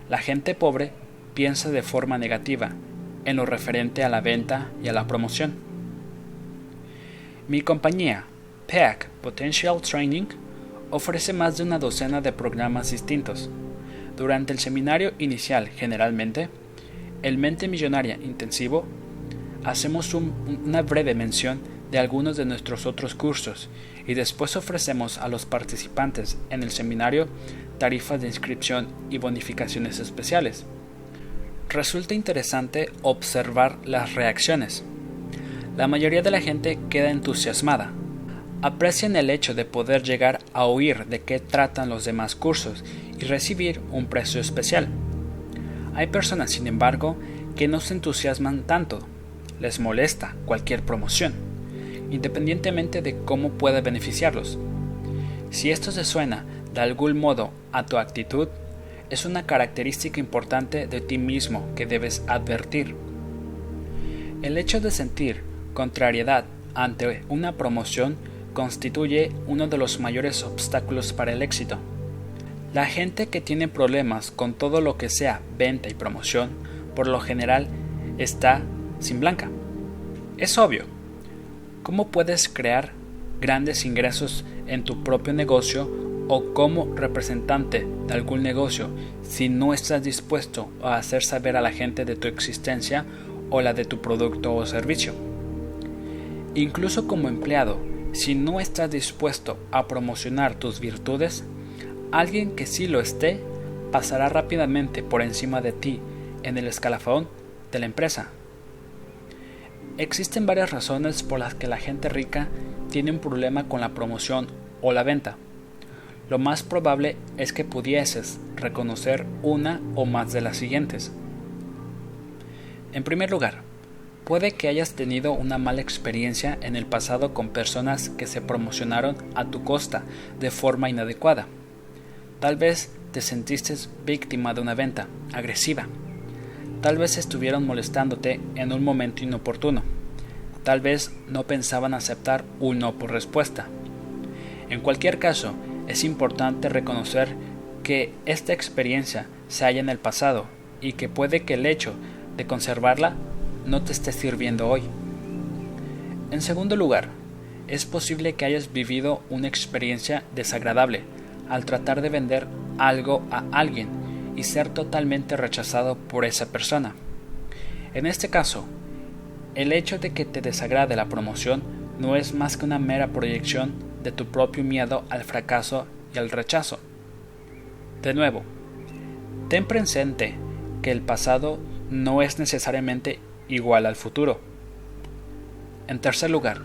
La gente pobre piensa de forma negativa en lo referente a la venta y a la promoción. Mi compañía, PEC Potential Training, ofrece más de una docena de programas distintos. Durante el seminario inicial, generalmente, el Mente Millonaria Intensivo, hacemos una breve mención de algunos de nuestros otros cursos y después ofrecemos a los participantes en el seminario tarifas de inscripción y bonificaciones especiales. Resulta interesante observar las reacciones. La mayoría de la gente queda entusiasmada. Aprecian el hecho de poder llegar a oír de qué tratan los demás cursos recibir un precio especial. Hay personas, sin embargo, que no se entusiasman tanto. Les molesta cualquier promoción independientemente de cómo pueda beneficiarlos. Si esto se suena de algún modo a tu actitud, es una característica importante de ti mismo que debes advertir. El hecho de sentir contrariedad ante una promoción constituye uno de los mayores obstáculos para el éxito. La gente que tiene problemas con todo lo que sea venta y promoción, por lo general, está sin blanca. Es obvio. ¿Cómo puedes crear grandes ingresos en tu propio negocio o como representante de algún negocio si no estás dispuesto a hacer saber a la gente de tu existencia o la de tu producto o servicio? Incluso como empleado, si no estás dispuesto a promocionar tus virtudes, alguien que sí lo esté pasará rápidamente por encima de ti en el escalafón de la empresa. Existen varias razones por las que la gente rica tiene un problema con la promoción o la venta. Lo más probable es que pudieses reconocer una o más de las siguientes. En primer lugar, puede que hayas tenido una mala experiencia en el pasado con personas que se promocionaron a tu costa de forma inadecuada. Tal vez te sentiste víctima de una venta agresiva. Tal vez estuvieron molestándote en un momento inoportuno tal vez no pensaban aceptar un no por respuesta. En cualquier caso, es importante reconocer que esta experiencia se halla en el pasado y que puede que el hecho de conservarla no te esté sirviendo hoy. En segundo lugar, es posible que hayas vivido una experiencia desagradable al tratar de vender algo a alguien y ser totalmente rechazado por esa persona. En este caso, el hecho de que te desagrade la promoción no es más que una mera proyección de tu propio miedo al fracaso y al rechazo. De nuevo, ten presente que el pasado no es necesariamente igual al futuro. En tercer lugar,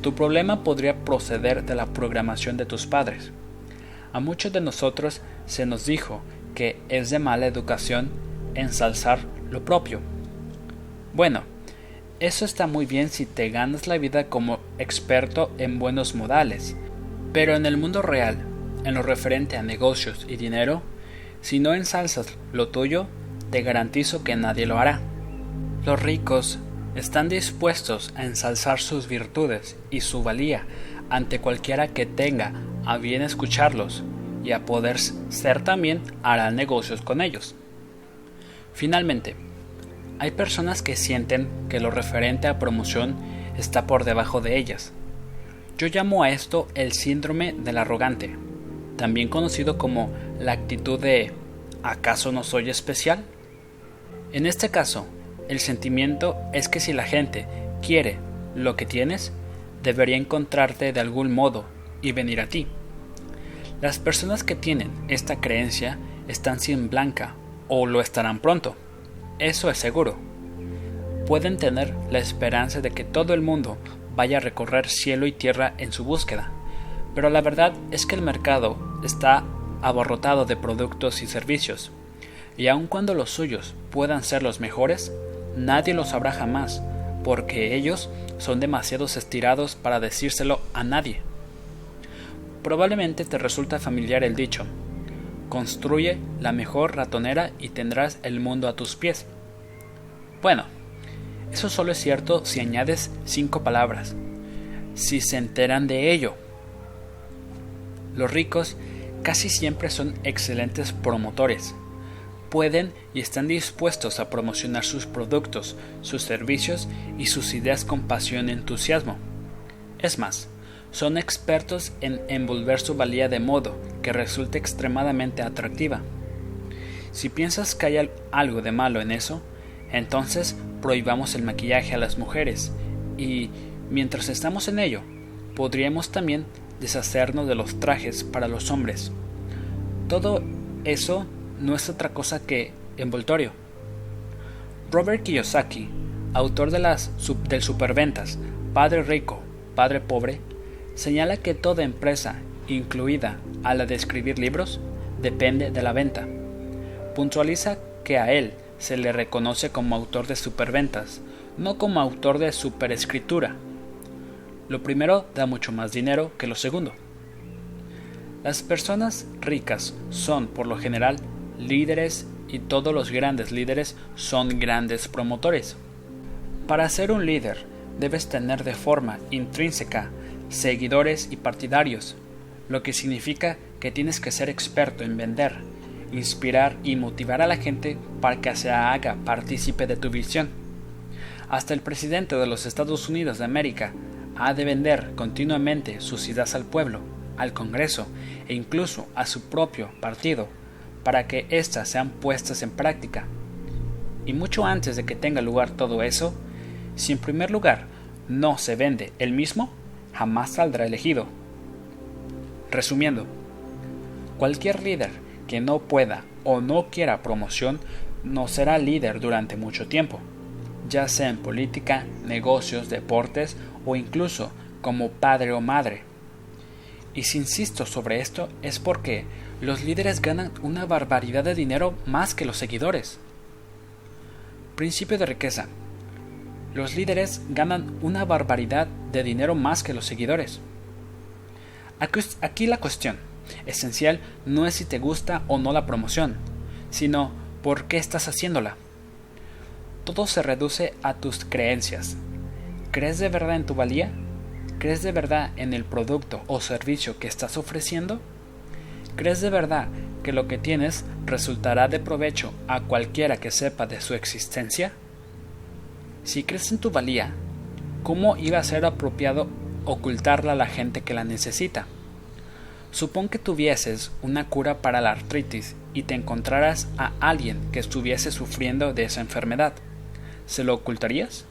tu problema podría proceder de la programación de tus padres. A muchos de nosotros se nos dijo que es de mala educación ensalzar lo propio. Bueno, eso está muy bien si te ganas la vida como experto en buenos modales, pero en el mundo real, en lo referente a negocios y dinero, si no ensalzas lo tuyo, te garantizo que nadie lo hará. Los ricos están dispuestos a ensalzar sus virtudes y su valía ante cualquiera que tenga a bien escucharlos y a poder ser también harán negocios con ellos. Finalmente, hay personas que sienten que lo referente a promoción está por debajo de ellas. Yo llamo a esto el síndrome del arrogante, también conocido como la actitud de ¿acaso no soy especial? En este caso, el sentimiento es que si la gente quiere lo que tienes, debería encontrarte de algún modo y venir a ti. Las personas que tienen esta creencia están sin blanca o lo estarán pronto. Eso es seguro. Pueden tener la esperanza de que todo el mundo vaya a recorrer cielo y tierra en su búsqueda, pero la verdad es que el mercado está abarrotado de productos y servicios, y aun cuando los suyos puedan ser los mejores, nadie los sabrá jamás, porque ellos son demasiado estirados para decírselo a nadie. Probablemente te resulta familiar el dicho, Construye la mejor ratonera y tendrás el mundo a tus pies. Bueno, eso solo es cierto si añades cinco palabras. Si se enteran de ello. Los ricos casi siempre son excelentes promotores. Pueden y están dispuestos a promocionar sus productos, sus servicios y sus ideas con pasión y entusiasmo. Es más, son expertos en envolver su valía de modo que resulte extremadamente atractiva. Si piensas que hay algo de malo en eso, entonces prohibamos el maquillaje a las mujeres y, mientras estamos en ello, podríamos también deshacernos de los trajes para los hombres. Todo eso no es otra cosa que envoltorio. Robert Kiyosaki, autor de las del superventas Padre Rico, Padre Pobre, señala que toda empresa, incluida a la de escribir libros, depende de la venta. Puntualiza que a él se le reconoce como autor de superventas, no como autor de superescritura. Lo primero da mucho más dinero que lo segundo. Las personas ricas son, por lo general, líderes y todos los grandes líderes son grandes promotores. Para ser un líder, debes tener de forma intrínseca seguidores y partidarios, lo que significa que tienes que ser experto en vender, inspirar y motivar a la gente para que se haga partícipe de tu visión. Hasta el presidente de los Estados Unidos de América ha de vender continuamente sus ideas al pueblo, al Congreso e incluso a su propio partido para que éstas sean puestas en práctica. Y mucho antes de que tenga lugar todo eso, si en primer lugar no se vende el mismo, jamás saldrá elegido. Resumiendo, cualquier líder que no pueda o no quiera promoción no será líder durante mucho tiempo, ya sea en política, negocios, deportes o incluso como padre o madre. Y si insisto sobre esto es porque los líderes ganan una barbaridad de dinero más que los seguidores. Principio de riqueza. Los líderes ganan una barbaridad de dinero más que los seguidores. Aquí la cuestión esencial no es si te gusta o no la promoción, sino por qué estás haciéndola. Todo se reduce a tus creencias. ¿Crees de verdad en tu valía? ¿Crees de verdad en el producto o servicio que estás ofreciendo? ¿Crees de verdad que lo que tienes resultará de provecho a cualquiera que sepa de su existencia? Si crees en tu valía, ¿cómo iba a ser apropiado ocultarla a la gente que la necesita? Supón que tuvieses una cura para la artritis y te encontraras a alguien que estuviese sufriendo de esa enfermedad. ¿Se lo ocultarías?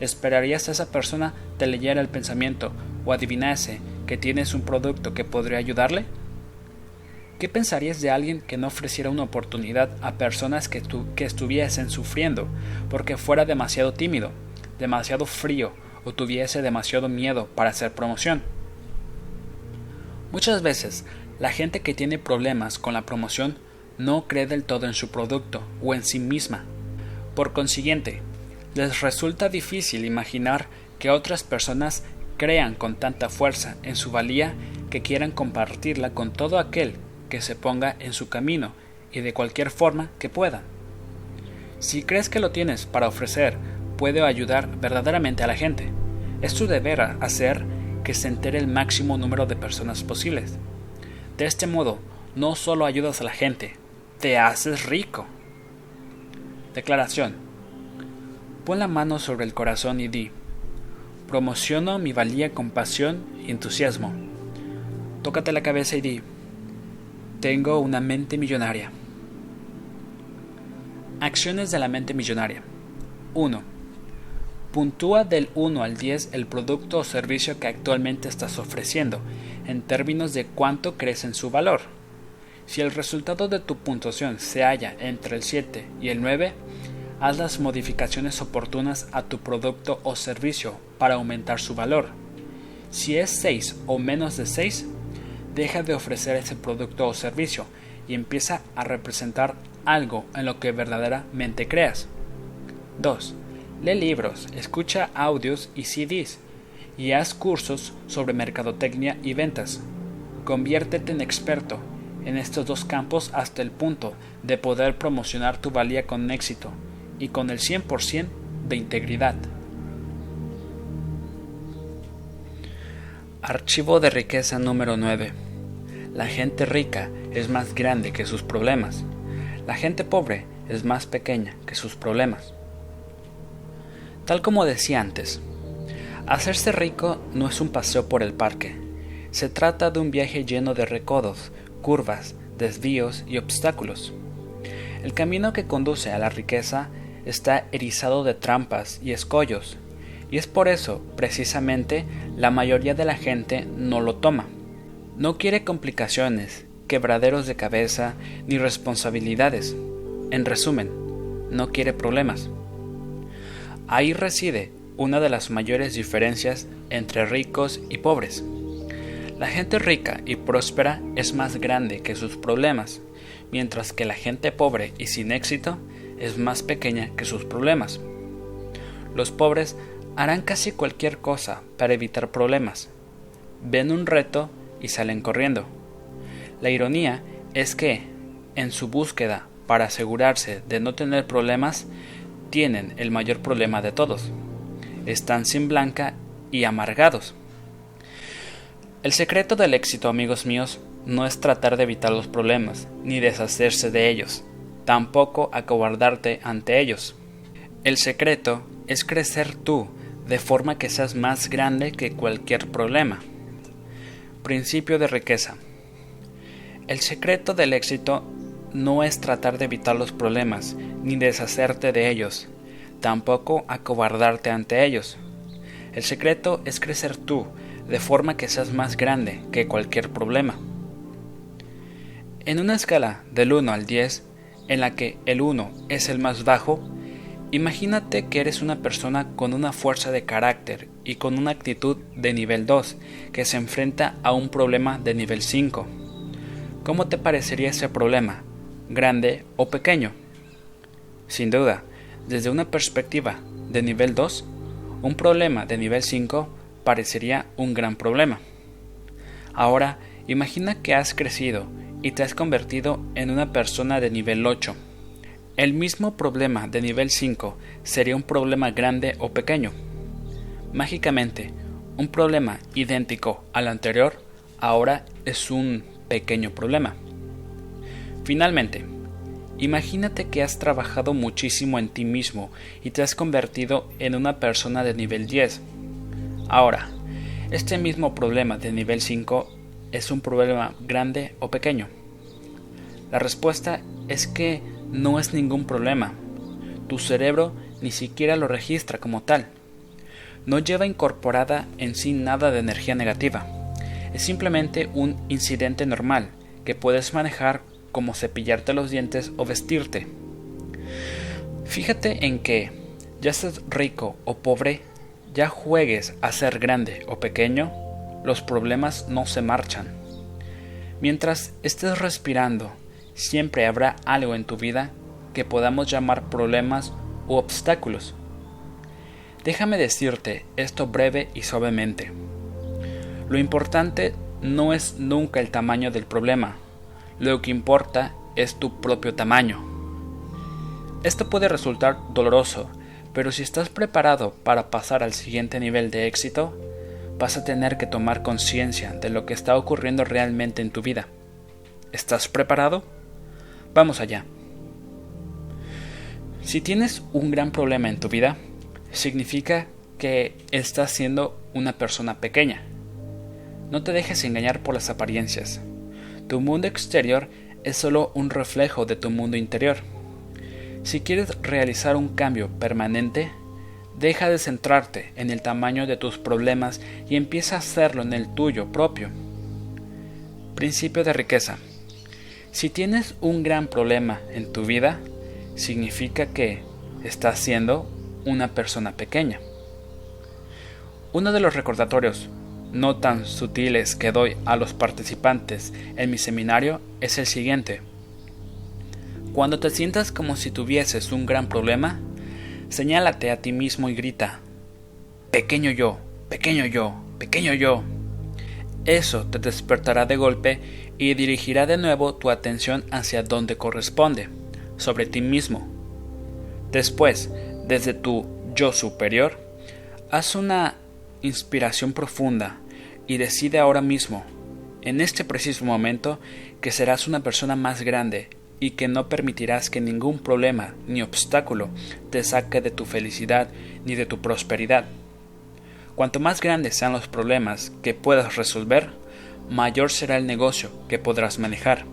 ¿Esperarías a esa persona te leyera el pensamiento o adivinase que tienes un producto que podría ayudarle? ¿Qué pensarías de alguien que no ofreciera una oportunidad a personas que, que estuviesen sufriendo porque fuera demasiado tímido, demasiado frío o tuviese demasiado miedo para hacer promoción? Muchas veces, la gente que tiene problemas con la promoción no cree del todo en su producto o en sí misma. Por consiguiente, les resulta difícil imaginar que otras personas crean con tanta fuerza en su valía que quieran compartirla con todo aquel que se ponga en su camino y de cualquier forma que pueda. Si crees que lo tienes para ofrecer, puede ayudar verdaderamente a la gente. Es tu deber hacer que se entere el máximo número de personas posibles. De este modo, no solo ayudas a la gente, te haces rico. Declaración. Pon la mano sobre el corazón y di, promociono mi valía con pasión y entusiasmo. Tócate la cabeza y di, tengo una mente millonaria. Acciones de la mente millonaria. 1. Puntúa del 1 al 10 el producto o servicio que actualmente estás ofreciendo, en términos de cuánto crees en su valor. Si el resultado de tu puntuación se halla entre el 7 y el 9, haz las modificaciones oportunas a tu producto o servicio para aumentar su valor. Si es 6 o menos de 6, deja de ofrecer ese producto o servicio y empieza a representar algo en lo que verdaderamente creas. 2. Lee libros, escucha audios y CDs y haz cursos sobre mercadotecnia y ventas. Conviértete en experto en estos dos campos hasta el punto de poder promocionar tu valía con éxito y con el 100% de integridad. Archivo de riqueza número 9. La gente rica es más grande que sus problemas. La gente pobre es más pequeña que sus problemas. Tal como decía antes, hacerse rico no es un paseo por el parque. Se trata de un viaje lleno de recodos, curvas, desvíos y obstáculos. El camino que conduce a la riqueza está erizado de trampas y escollos, y es por eso, precisamente, la mayoría de la gente no lo toma. No quiere complicaciones, quebraderos de cabeza ni responsabilidades. En resumen, no quiere problemas. Ahí reside una de las mayores diferencias entre ricos y pobres. La gente rica y próspera es más grande que sus problemas, mientras que la gente pobre y sin éxito es más pequeña que sus problemas. Los pobres harán casi cualquier cosa para evitar problemas. Ven un reto y salen corriendo. La ironía es que, en su búsqueda para asegurarse de no tener problemas, tienen el mayor problema de todos. Están sin blanca y amargados. El secreto del éxito, amigos míos, no es tratar de evitar los problemas, ni deshacerse de ellos, tampoco acobardarte ante ellos. El secreto es crecer tú de forma que seas más grande que cualquier problema. Principio de riqueza. El secreto del éxito no es tratar de evitar los problemas ni deshacerte de ellos, tampoco acobardarte ante ellos. El secreto es crecer tú de forma que seas más grande que cualquier problema. En una escala del 1 al 10, en la que el 1 es el más bajo, imagínate que eres una persona con una fuerza de carácter y con una actitud de nivel 2 que se enfrenta a un problema de nivel 5. ¿Cómo te parecería ese problema? ¿Grande o pequeño? Sin duda, desde una perspectiva de nivel 2, un problema de nivel 5 parecería un gran problema. Ahora, imagina que has crecido y te has convertido en una persona de nivel 8. El mismo problema de nivel 5 sería un problema grande o pequeño. Mágicamente, un problema idéntico al anterior ahora es un pequeño problema. Finalmente, imagínate que has trabajado muchísimo en ti mismo y te has convertido en una persona de nivel 10. Ahora, este mismo problema de nivel 5 es un problema grande o pequeño. La respuesta es que no es ningún problema. Tu cerebro ni siquiera lo registra como tal. No lleva incorporada en sí nada de energía negativa es simplemente un incidente normal que puedes manejar como cepillarte los dientes o vestirte. Fíjate en que, ya seas rico o pobre, ya juegues a ser grande o pequeño, los problemas no se marchan. Mientras estés respirando, siempre habrá algo en tu vida que podamos llamar problemas u obstáculos. Déjame decirte esto breve y suavemente. Lo importante no es nunca el tamaño del problema, lo que importa es tu propio tamaño. Esto puede resultar doloroso, pero si estás preparado para pasar al siguiente nivel de éxito, vas a tener que tomar conciencia de lo que está ocurriendo realmente en tu vida. ¿Estás preparado? Vamos allá. Si tienes un gran problema en tu vida, significa que estás siendo una persona pequeña. No te dejes engañar por las apariencias. Tu mundo exterior es solo un reflejo de tu mundo interior. Si quieres realizar un cambio permanente, deja de centrarte en el tamaño de tus problemas y empieza a hacerlo en el tuyo propio. Principio de riqueza. Si tienes un gran problema en tu vida, significa que estás siendo una persona pequeña. Uno de los recordatorios no tan sutiles que doy a los participantes en mi seminario es el siguiente. Cuando te sientas como si tuvieses un gran problema, señálate a ti mismo y grita, pequeño yo, pequeño yo, pequeño yo. Eso te despertará de golpe y dirigirá de nuevo tu atención hacia donde corresponde, sobre ti mismo. Después, desde tu yo superior, haz una inspiración profunda y decide ahora mismo, en este preciso momento, que serás una persona más grande y que no permitirás que ningún problema ni obstáculo te saque de tu felicidad ni de tu prosperidad. Cuanto más grandes sean los problemas que puedas resolver, mayor será el negocio que podrás manejar.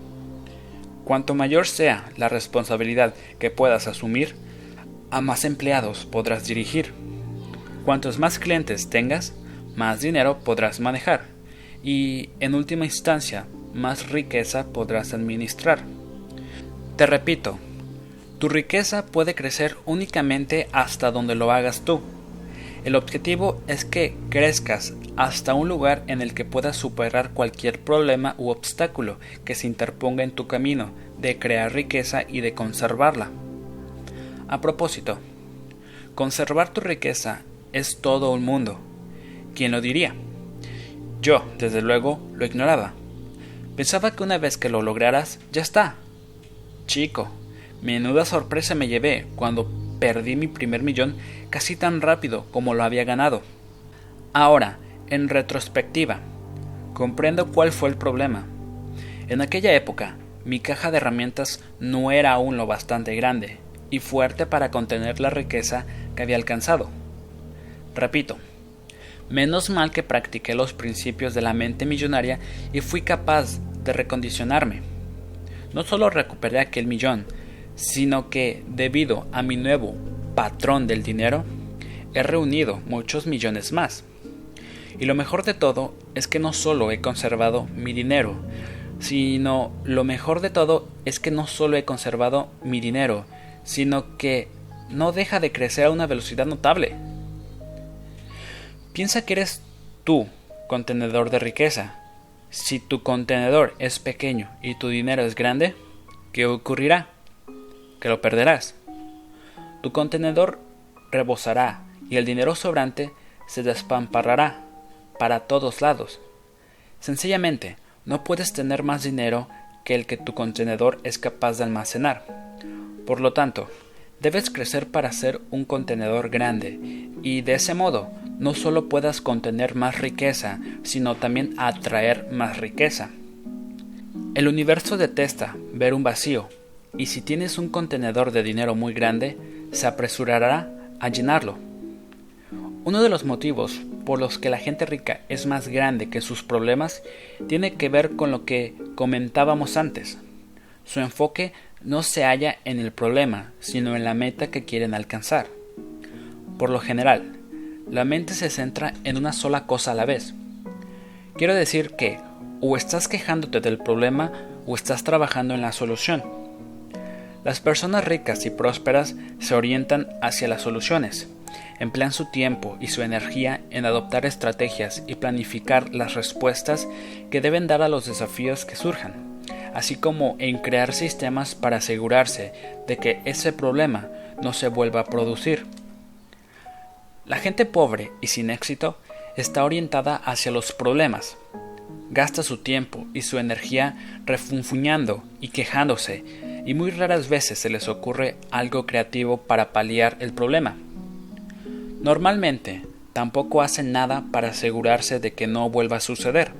Cuanto mayor sea la responsabilidad que puedas asumir, a más empleados podrás dirigir. Cuantos más clientes tengas, más dinero podrás manejar y, en última instancia, más riqueza podrás administrar. Te repito, tu riqueza puede crecer únicamente hasta donde lo hagas tú. El objetivo es que crezcas hasta un lugar en el que puedas superar cualquier problema u obstáculo que se interponga en tu camino de crear riqueza y de conservarla. A propósito, conservar tu riqueza es todo un mundo. ¿Quién lo diría? Yo, desde luego, lo ignoraba. Pensaba que una vez que lo lograras, ya está. Chico, menuda sorpresa me llevé cuando perdí mi primer millón casi tan rápido como lo había ganado. Ahora, en retrospectiva, comprendo cuál fue el problema. En aquella época, mi caja de herramientas no era aún lo bastante grande y fuerte para contener la riqueza que había alcanzado. Repito, menos mal que practiqué los principios de la mente millonaria y fui capaz de recondicionarme. No solo recuperé aquel millón, sino que, debido a mi nuevo patrón del dinero, he reunido muchos millones más. Y lo mejor de todo es que no solo he conservado mi dinero, sino lo mejor de todo es que no solo he conservado mi dinero, sino que no deja de crecer a una velocidad notable. Piensa que eres tú, contenedor de riqueza. Si tu contenedor es pequeño y tu dinero es grande, ¿qué ocurrirá? Que lo perderás. Tu contenedor rebosará y el dinero sobrante se despamparrará para todos lados. Sencillamente, no puedes tener más dinero que el que tu contenedor es capaz de almacenar. Por lo tanto, debes crecer para ser un contenedor grande y de ese modo no solo puedas contener más riqueza, sino también atraer más riqueza. El universo detesta ver un vacío, y si tienes un contenedor de dinero muy grande, se apresurará a llenarlo. Uno de los motivos por los que la gente rica es más grande que sus problemas tiene que ver con lo que comentábamos antes. Su enfoque no se halla en el problema, sino en la meta que quieren alcanzar. Por lo general, la mente se centra en una sola cosa a la vez. Quiero decir que o estás quejándote del problema o estás trabajando en la solución. Las personas ricas y prósperas se orientan hacia las soluciones, emplean su tiempo y su energía en adoptar estrategias y planificar las respuestas que deben dar a los desafíos que surjan, así como en crear sistemas para asegurarse de que ese problema no se vuelva a producir. La gente pobre y sin éxito está orientada hacia los problemas. Gasta su tiempo y su energía refunfuñando y quejándose, y muy raras veces se les ocurre algo creativo para paliar el problema. Normalmente, tampoco hacen nada para asegurarse de que no vuelva a suceder.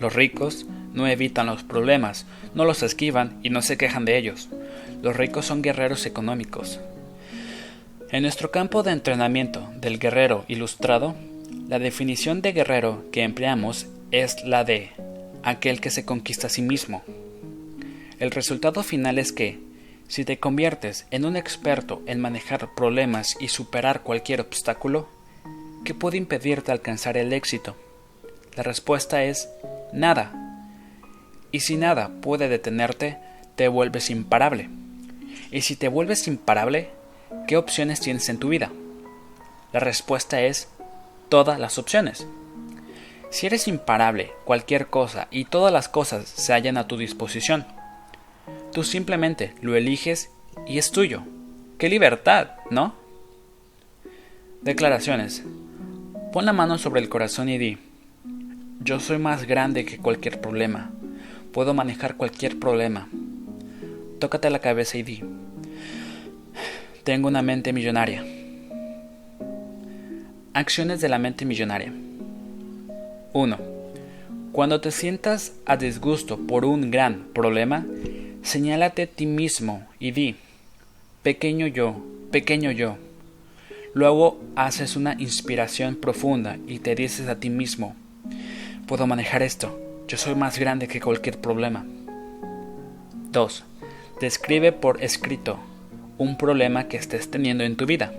Los ricos no evitan los problemas, no los esquivan y no se quejan de ellos. Los ricos son guerreros económicos, en nuestro campo de entrenamiento del guerrero ilustrado, la definición de guerrero que empleamos es la de aquel que se conquista a sí mismo. El resultado final es que, si te conviertes en un experto en manejar problemas y superar cualquier obstáculo, ¿qué puede impedirte alcanzar el éxito? La respuesta es nada. Y si nada puede detenerte, te vuelves imparable. Y si te vuelves imparable, ¿Qué opciones tienes en tu vida? La respuesta es todas las opciones. Si eres imparable, cualquier cosa y todas las cosas se hallan a tu disposición, tú simplemente lo eliges y es tuyo. ¡Qué libertad! ¿No? Declaraciones. Pon la mano sobre el corazón y di, yo soy más grande que cualquier problema. Puedo manejar cualquier problema. Tócate la cabeza y di, tengo una mente millonaria. Acciones de la mente millonaria. 1. Cuando te sientas a disgusto por un gran problema, señálate a ti mismo y di, pequeño yo, pequeño yo. Luego haces una inspiración profunda y te dices a ti mismo, puedo manejar esto, yo soy más grande que cualquier problema. 2. Describe por escrito un problema que estés teniendo en tu vida.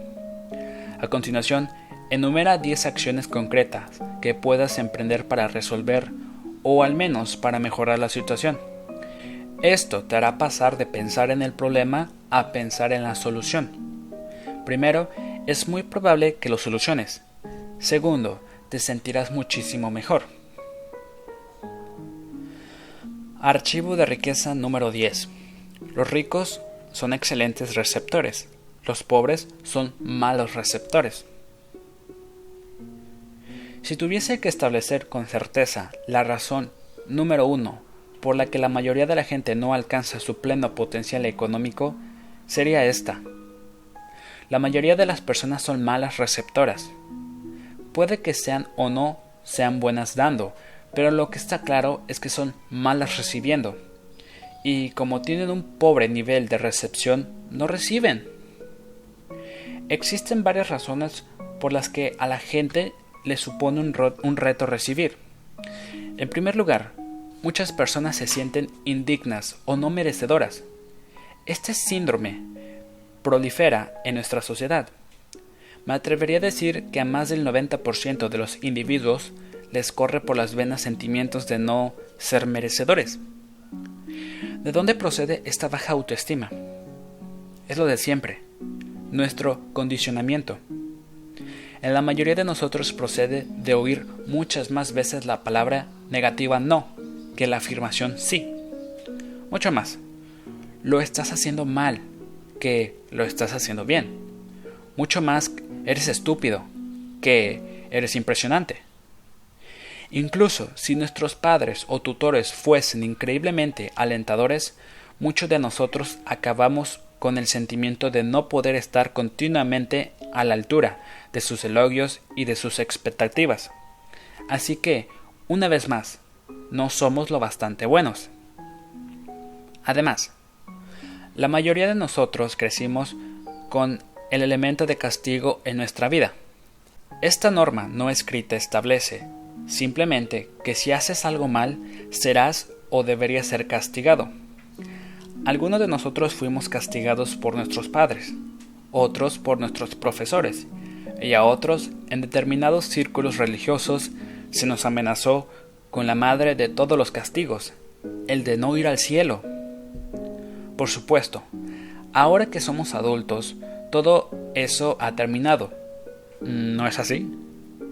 A continuación, enumera 10 acciones concretas que puedas emprender para resolver o al menos para mejorar la situación. Esto te hará pasar de pensar en el problema a pensar en la solución. Primero, es muy probable que lo soluciones. Segundo, te sentirás muchísimo mejor. Archivo de riqueza número 10. Los ricos son excelentes receptores, los pobres son malos receptores. Si tuviese que establecer con certeza la razón número uno por la que la mayoría de la gente no alcanza su pleno potencial económico, sería esta. La mayoría de las personas son malas receptoras. Puede que sean o no sean buenas dando, pero lo que está claro es que son malas recibiendo y como tienen un pobre nivel de recepción, no reciben. Existen varias razones por las que a la gente le supone un, reto recibir. En primer lugar, muchas personas se sienten indignas o no merecedoras. Este síndrome prolifera en nuestra sociedad. Me atrevería a decir que a más del 90% de los individuos les corre por las venas sentimientos de no ser merecedores. ¿De dónde procede esta baja autoestima? Es lo de siempre, nuestro condicionamiento. En la mayoría de nosotros procede de oír muchas más veces la palabra negativa no que la afirmación sí. Mucho más. Lo estás haciendo mal que lo estás haciendo bien. Mucho más eres estúpido que eres impresionante. Incluso si nuestros padres o tutores fuesen increíblemente alentadores, muchos de nosotros acabamos con el sentimiento de no poder estar continuamente a la altura de sus elogios y de sus expectativas. Así que, una vez más, no somos lo bastante buenos. Además, la mayoría de nosotros crecimos con el elemento de castigo en nuestra vida. Esta norma no escrita establece simplemente que si haces algo mal, serás o deberías ser castigado. Algunos de nosotros fuimos castigados por nuestros padres, otros por nuestros profesores, y a otros, en determinados círculos religiosos, se nos amenazó con la madre de todos los castigos, el de no ir al cielo. Por supuesto, ahora que somos adultos, todo eso ha terminado. ¿No es así?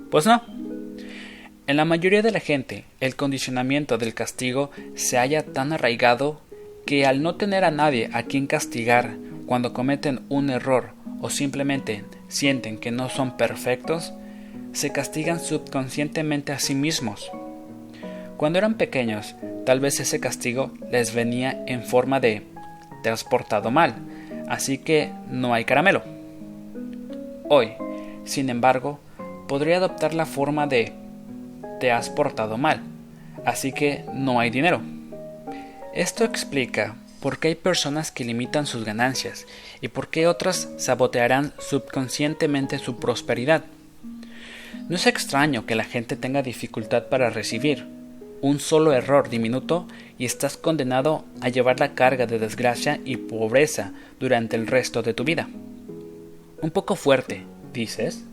Pues no. En la mayoría de la gente, el condicionamiento del castigo se halla tan arraigado que al no tener a nadie a quien castigar cuando cometen un error o simplemente sienten que no son perfectos, se castigan subconscientemente a sí mismos. Cuando eran pequeños, tal vez ese castigo les venía en forma de te has portado mal, así que no hay caramelo. Hoy, sin embargo, podría adoptar la forma de te has portado mal, así que no hay dinero. Esto explica por qué hay personas que limitan sus ganancias y por qué otras sabotearán subconscientemente su prosperidad. No es extraño que la gente tenga dificultad para recibir un solo error diminuto y estás condenado a llevar la carga de desgracia y pobreza durante el resto de tu vida. Un poco fuerte, dices.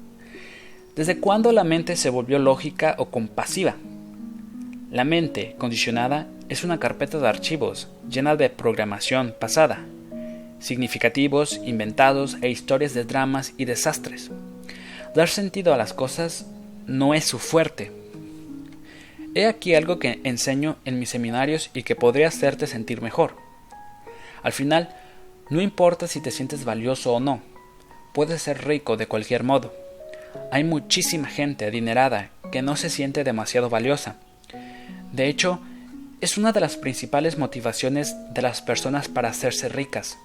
¿Desde cuándo la mente se volvió lógica o compasiva? La mente condicionada es una carpeta de archivos llena de programación pasada, significativos, inventados e historias de dramas y desastres. Dar sentido a las cosas no es su fuerte. He aquí algo que enseño en mis seminarios y que podría hacerte sentir mejor. Al final, no importa si te sientes valioso o no, puedes ser rico de cualquier modo. Hay muchísima gente adinerada que no se siente demasiado valiosa. De hecho, es una de las principales motivaciones de las personas para hacerse ricas,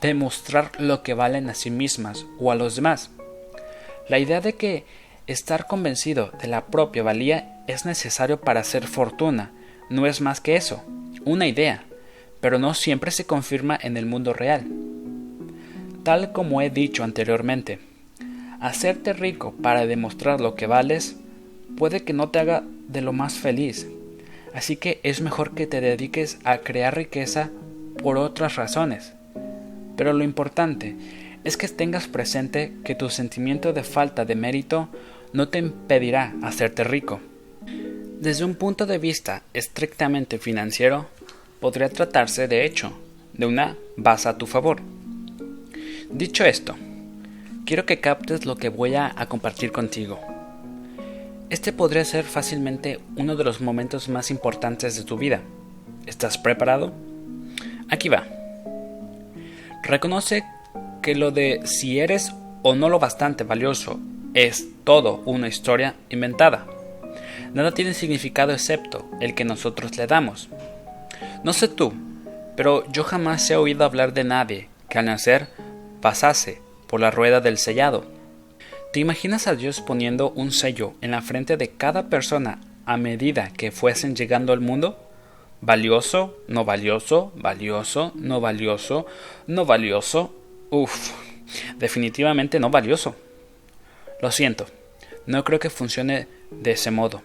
demostrar lo que valen a sí mismas o a los demás. La idea de que estar convencido de la propia valía es necesario para hacer fortuna no es más que eso, una idea, pero no siempre se confirma en el mundo real. Tal como he dicho anteriormente, hacerte rico para demostrar lo que vales puede que no te haga de lo más feliz, Así que es mejor que te dediques a crear riqueza por otras razones. Pero lo importante es que tengas presente que tu sentimiento de falta de mérito no te impedirá hacerte rico. Desde un punto de vista estrictamente financiero, podría tratarse de hecho de una base a tu favor. Dicho esto, quiero que captes lo que voy a, compartir contigo. Este podría ser fácilmente uno de los momentos más importantes de tu vida. ¿Estás preparado? Aquí va. Reconoce que lo de si eres o no lo bastante valioso es todo una historia inventada. Nada tiene significado excepto el que nosotros le damos. No sé tú, pero yo jamás he oído hablar de nadie que al nacer pasase por la rueda del sellado ¿Te imaginas a Dios poniendo un sello en la frente de cada persona a medida que fuesen llegando al mundo? Valioso, no valioso, valioso, no valioso, no valioso. Uf, definitivamente no valioso. Lo siento, no creo que funcione de ese modo.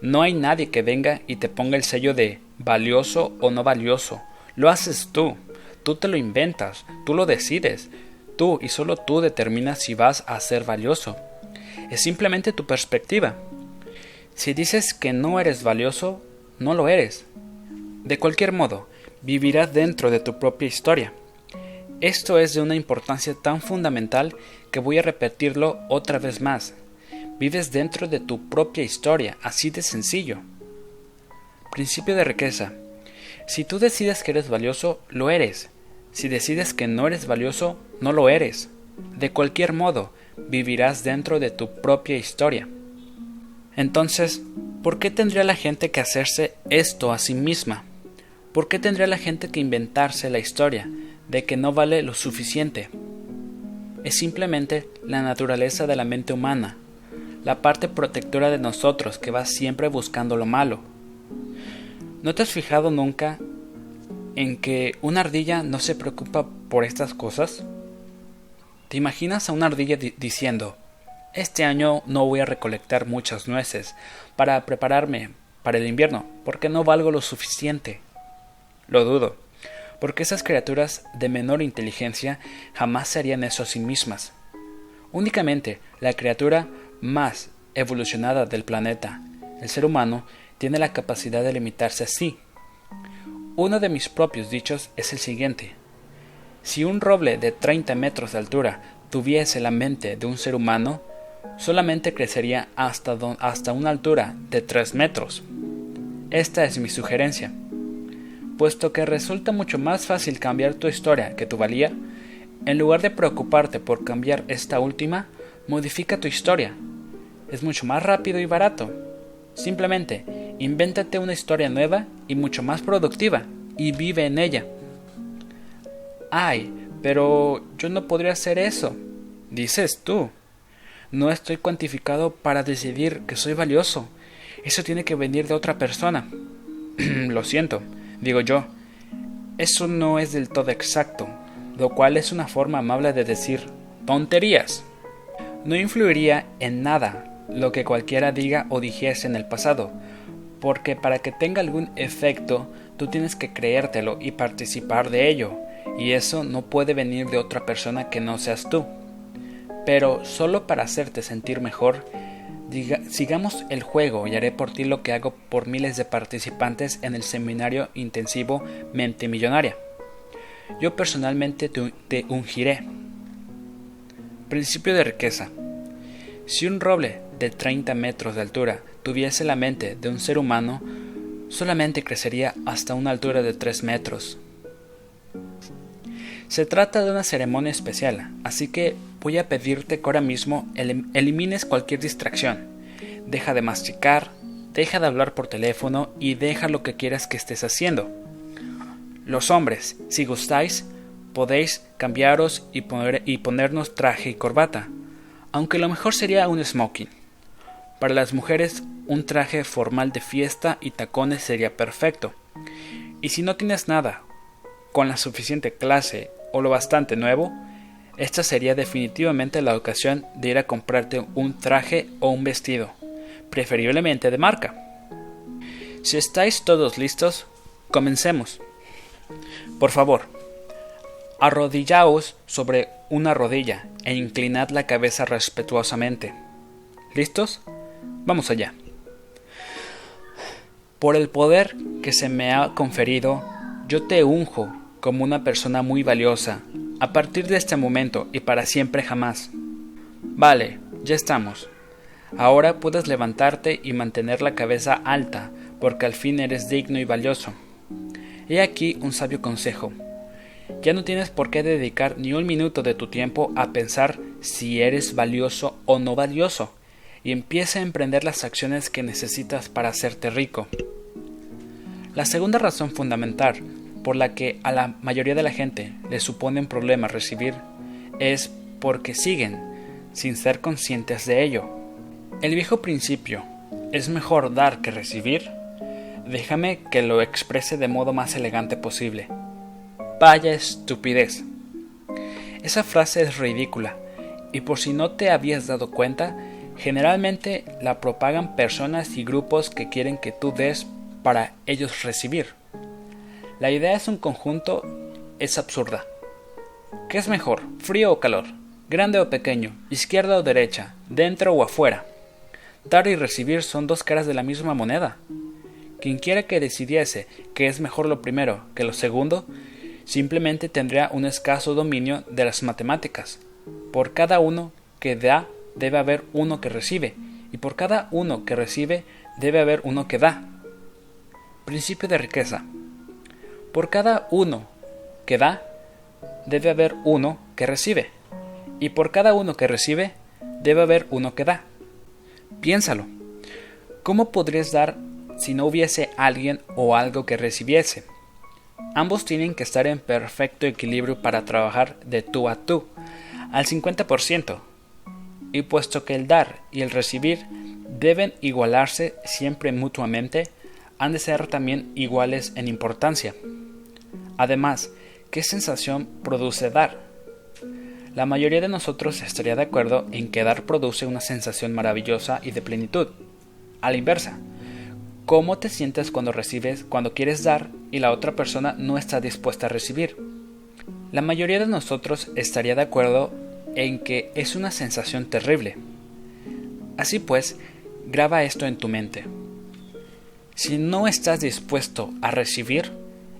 No hay nadie que venga y te ponga el sello de valioso o no valioso. Lo haces tú. Tú te lo inventas, tú lo decides. Tú y solo tú determinas si vas a ser valioso. Es simplemente tu perspectiva. Si dices que no eres valioso, no lo eres. De cualquier modo, vivirás dentro de tu propia historia. Esto es de una importancia tan fundamental que voy a repetirlo otra vez más. Vives dentro de tu propia historia, así de sencillo. Principio de riqueza. Si tú decides que eres valioso, lo eres. Si decides que no eres valioso, no lo eres. De cualquier modo, vivirás dentro de tu propia historia. Entonces, ¿por qué tendría la gente que hacerse esto a sí misma? ¿Por qué tendría la gente que inventarse la historia de que no vale lo suficiente? Es simplemente la naturaleza de la mente humana, la parte protectora de nosotros que va siempre buscando lo malo. ¿No te has fijado nunca en que una ardilla no se preocupa por estas cosas? ¿Te imaginas a una ardilla diciendo, este año no voy a recolectar muchas nueces para prepararme para el invierno porque no valgo lo suficiente? Lo dudo, porque esas criaturas de menor inteligencia jamás harían eso a sí mismas. Únicamente la criatura más evolucionada del planeta, el ser humano, tiene la capacidad de limitarse así. Uno de mis propios dichos es el siguiente. Si un roble de 30 metros de altura tuviese la mente de un ser humano, solamente crecería hasta, hasta una altura de 3 metros. Esta es mi sugerencia. Puesto que resulta mucho más fácil cambiar tu historia que tu valía, en lugar de preocuparte por cambiar esta última, modifica tu historia. Es mucho más rápido y barato. Simplemente, invéntate una historia nueva y mucho más productiva y vive en ella. Ay, pero yo no podría hacer eso. Dices tú. No estoy cuantificado para decidir que soy valioso. Eso tiene que venir de otra persona. lo siento, digo yo. Eso no es del todo exacto, lo cual es una forma amable de decir tonterías. No influiría en nada lo que cualquiera diga o dijese en el pasado, porque para que tenga algún efecto tú tienes que creértelo y participar de ello y eso no puede venir de otra persona que no seas tú. Pero solo para hacerte sentir mejor, sigamos el juego y haré por ti lo que hago por miles de participantes en el seminario intensivo Mente Millonaria. Yo personalmente te, ungiré. Principio de riqueza. Si un roble de 30 metros de altura tuviese la mente de un ser humano, solamente crecería hasta una altura de 3 metros. Se trata de una ceremonia especial, así que voy a pedirte que ahora mismo elimines cualquier distracción. Deja de masticar, deja de hablar por teléfono y deja lo que quieras que estés haciendo. Los hombres, si gustáis, podéis cambiaros y, y ponernos traje y corbata, aunque lo mejor sería un smoking. Para las mujeres, un traje formal de fiesta y tacones sería perfecto. Y si no tienes nada, con la suficiente clase o lo bastante nuevo, esta sería definitivamente la ocasión de ir a comprarte un traje o un vestido, preferiblemente de marca. Si estáis todos listos, comencemos. Por favor, arrodillaos sobre una rodilla e inclinad la cabeza respetuosamente. ¿Listos? Vamos allá. Por el poder que se me ha conferido, yo te unjo como una persona muy valiosa, a partir de este momento y para siempre jamás. Vale, ya estamos. Ahora puedes levantarte y mantener la cabeza alta, porque al fin eres digno y valioso. He aquí un sabio consejo. Ya no tienes por qué dedicar ni un minuto de tu tiempo a pensar si eres valioso o no valioso, y empieza a emprender las acciones que necesitas para hacerte rico. La segunda razón fundamental por la que a la mayoría de la gente le supone un problema recibir es porque siguen sin ser conscientes de ello. El viejo principio, es mejor dar que recibir, déjame que lo exprese de modo más elegante posible. Vaya estupidez. Esa frase es ridícula, y por si no te habías dado cuenta, generalmente la propagan personas y grupos que quieren que tú des para ellos recibir. La idea es un conjunto, es absurda. ¿Qué es mejor, frío o calor? ¿Grande o pequeño? ¿Izquierda o derecha? ¿Dentro o afuera? Dar y recibir son dos caras de la misma moneda. Quien quiera que decidiese que es mejor lo primero que lo segundo, simplemente tendría un escaso dominio de las matemáticas. Por cada uno que da, debe haber uno que recibe, y por cada uno que recibe, debe haber uno que da. Principio de riqueza. Por cada uno que da, debe haber uno que recibe, y por cada uno que recibe, debe haber uno que da. Piénsalo. ¿Cómo podrías dar si no hubiese alguien o algo que recibiese? Ambos tienen que estar en perfecto equilibrio para trabajar de tú a tú, al 50%. Y puesto que el dar y el recibir deben igualarse siempre mutuamente, han de ser también iguales en importancia. Además, ¿qué sensación produce dar? La mayoría de nosotros estaría de acuerdo en que dar produce una sensación maravillosa y de plenitud. A la inversa, ¿cómo te sientes cuando recibes, cuando quieres dar y la otra persona no está dispuesta a recibir? La mayoría de nosotros estaría de acuerdo en que es una sensación terrible. Así pues, graba esto en tu mente. Si no estás dispuesto a recibir,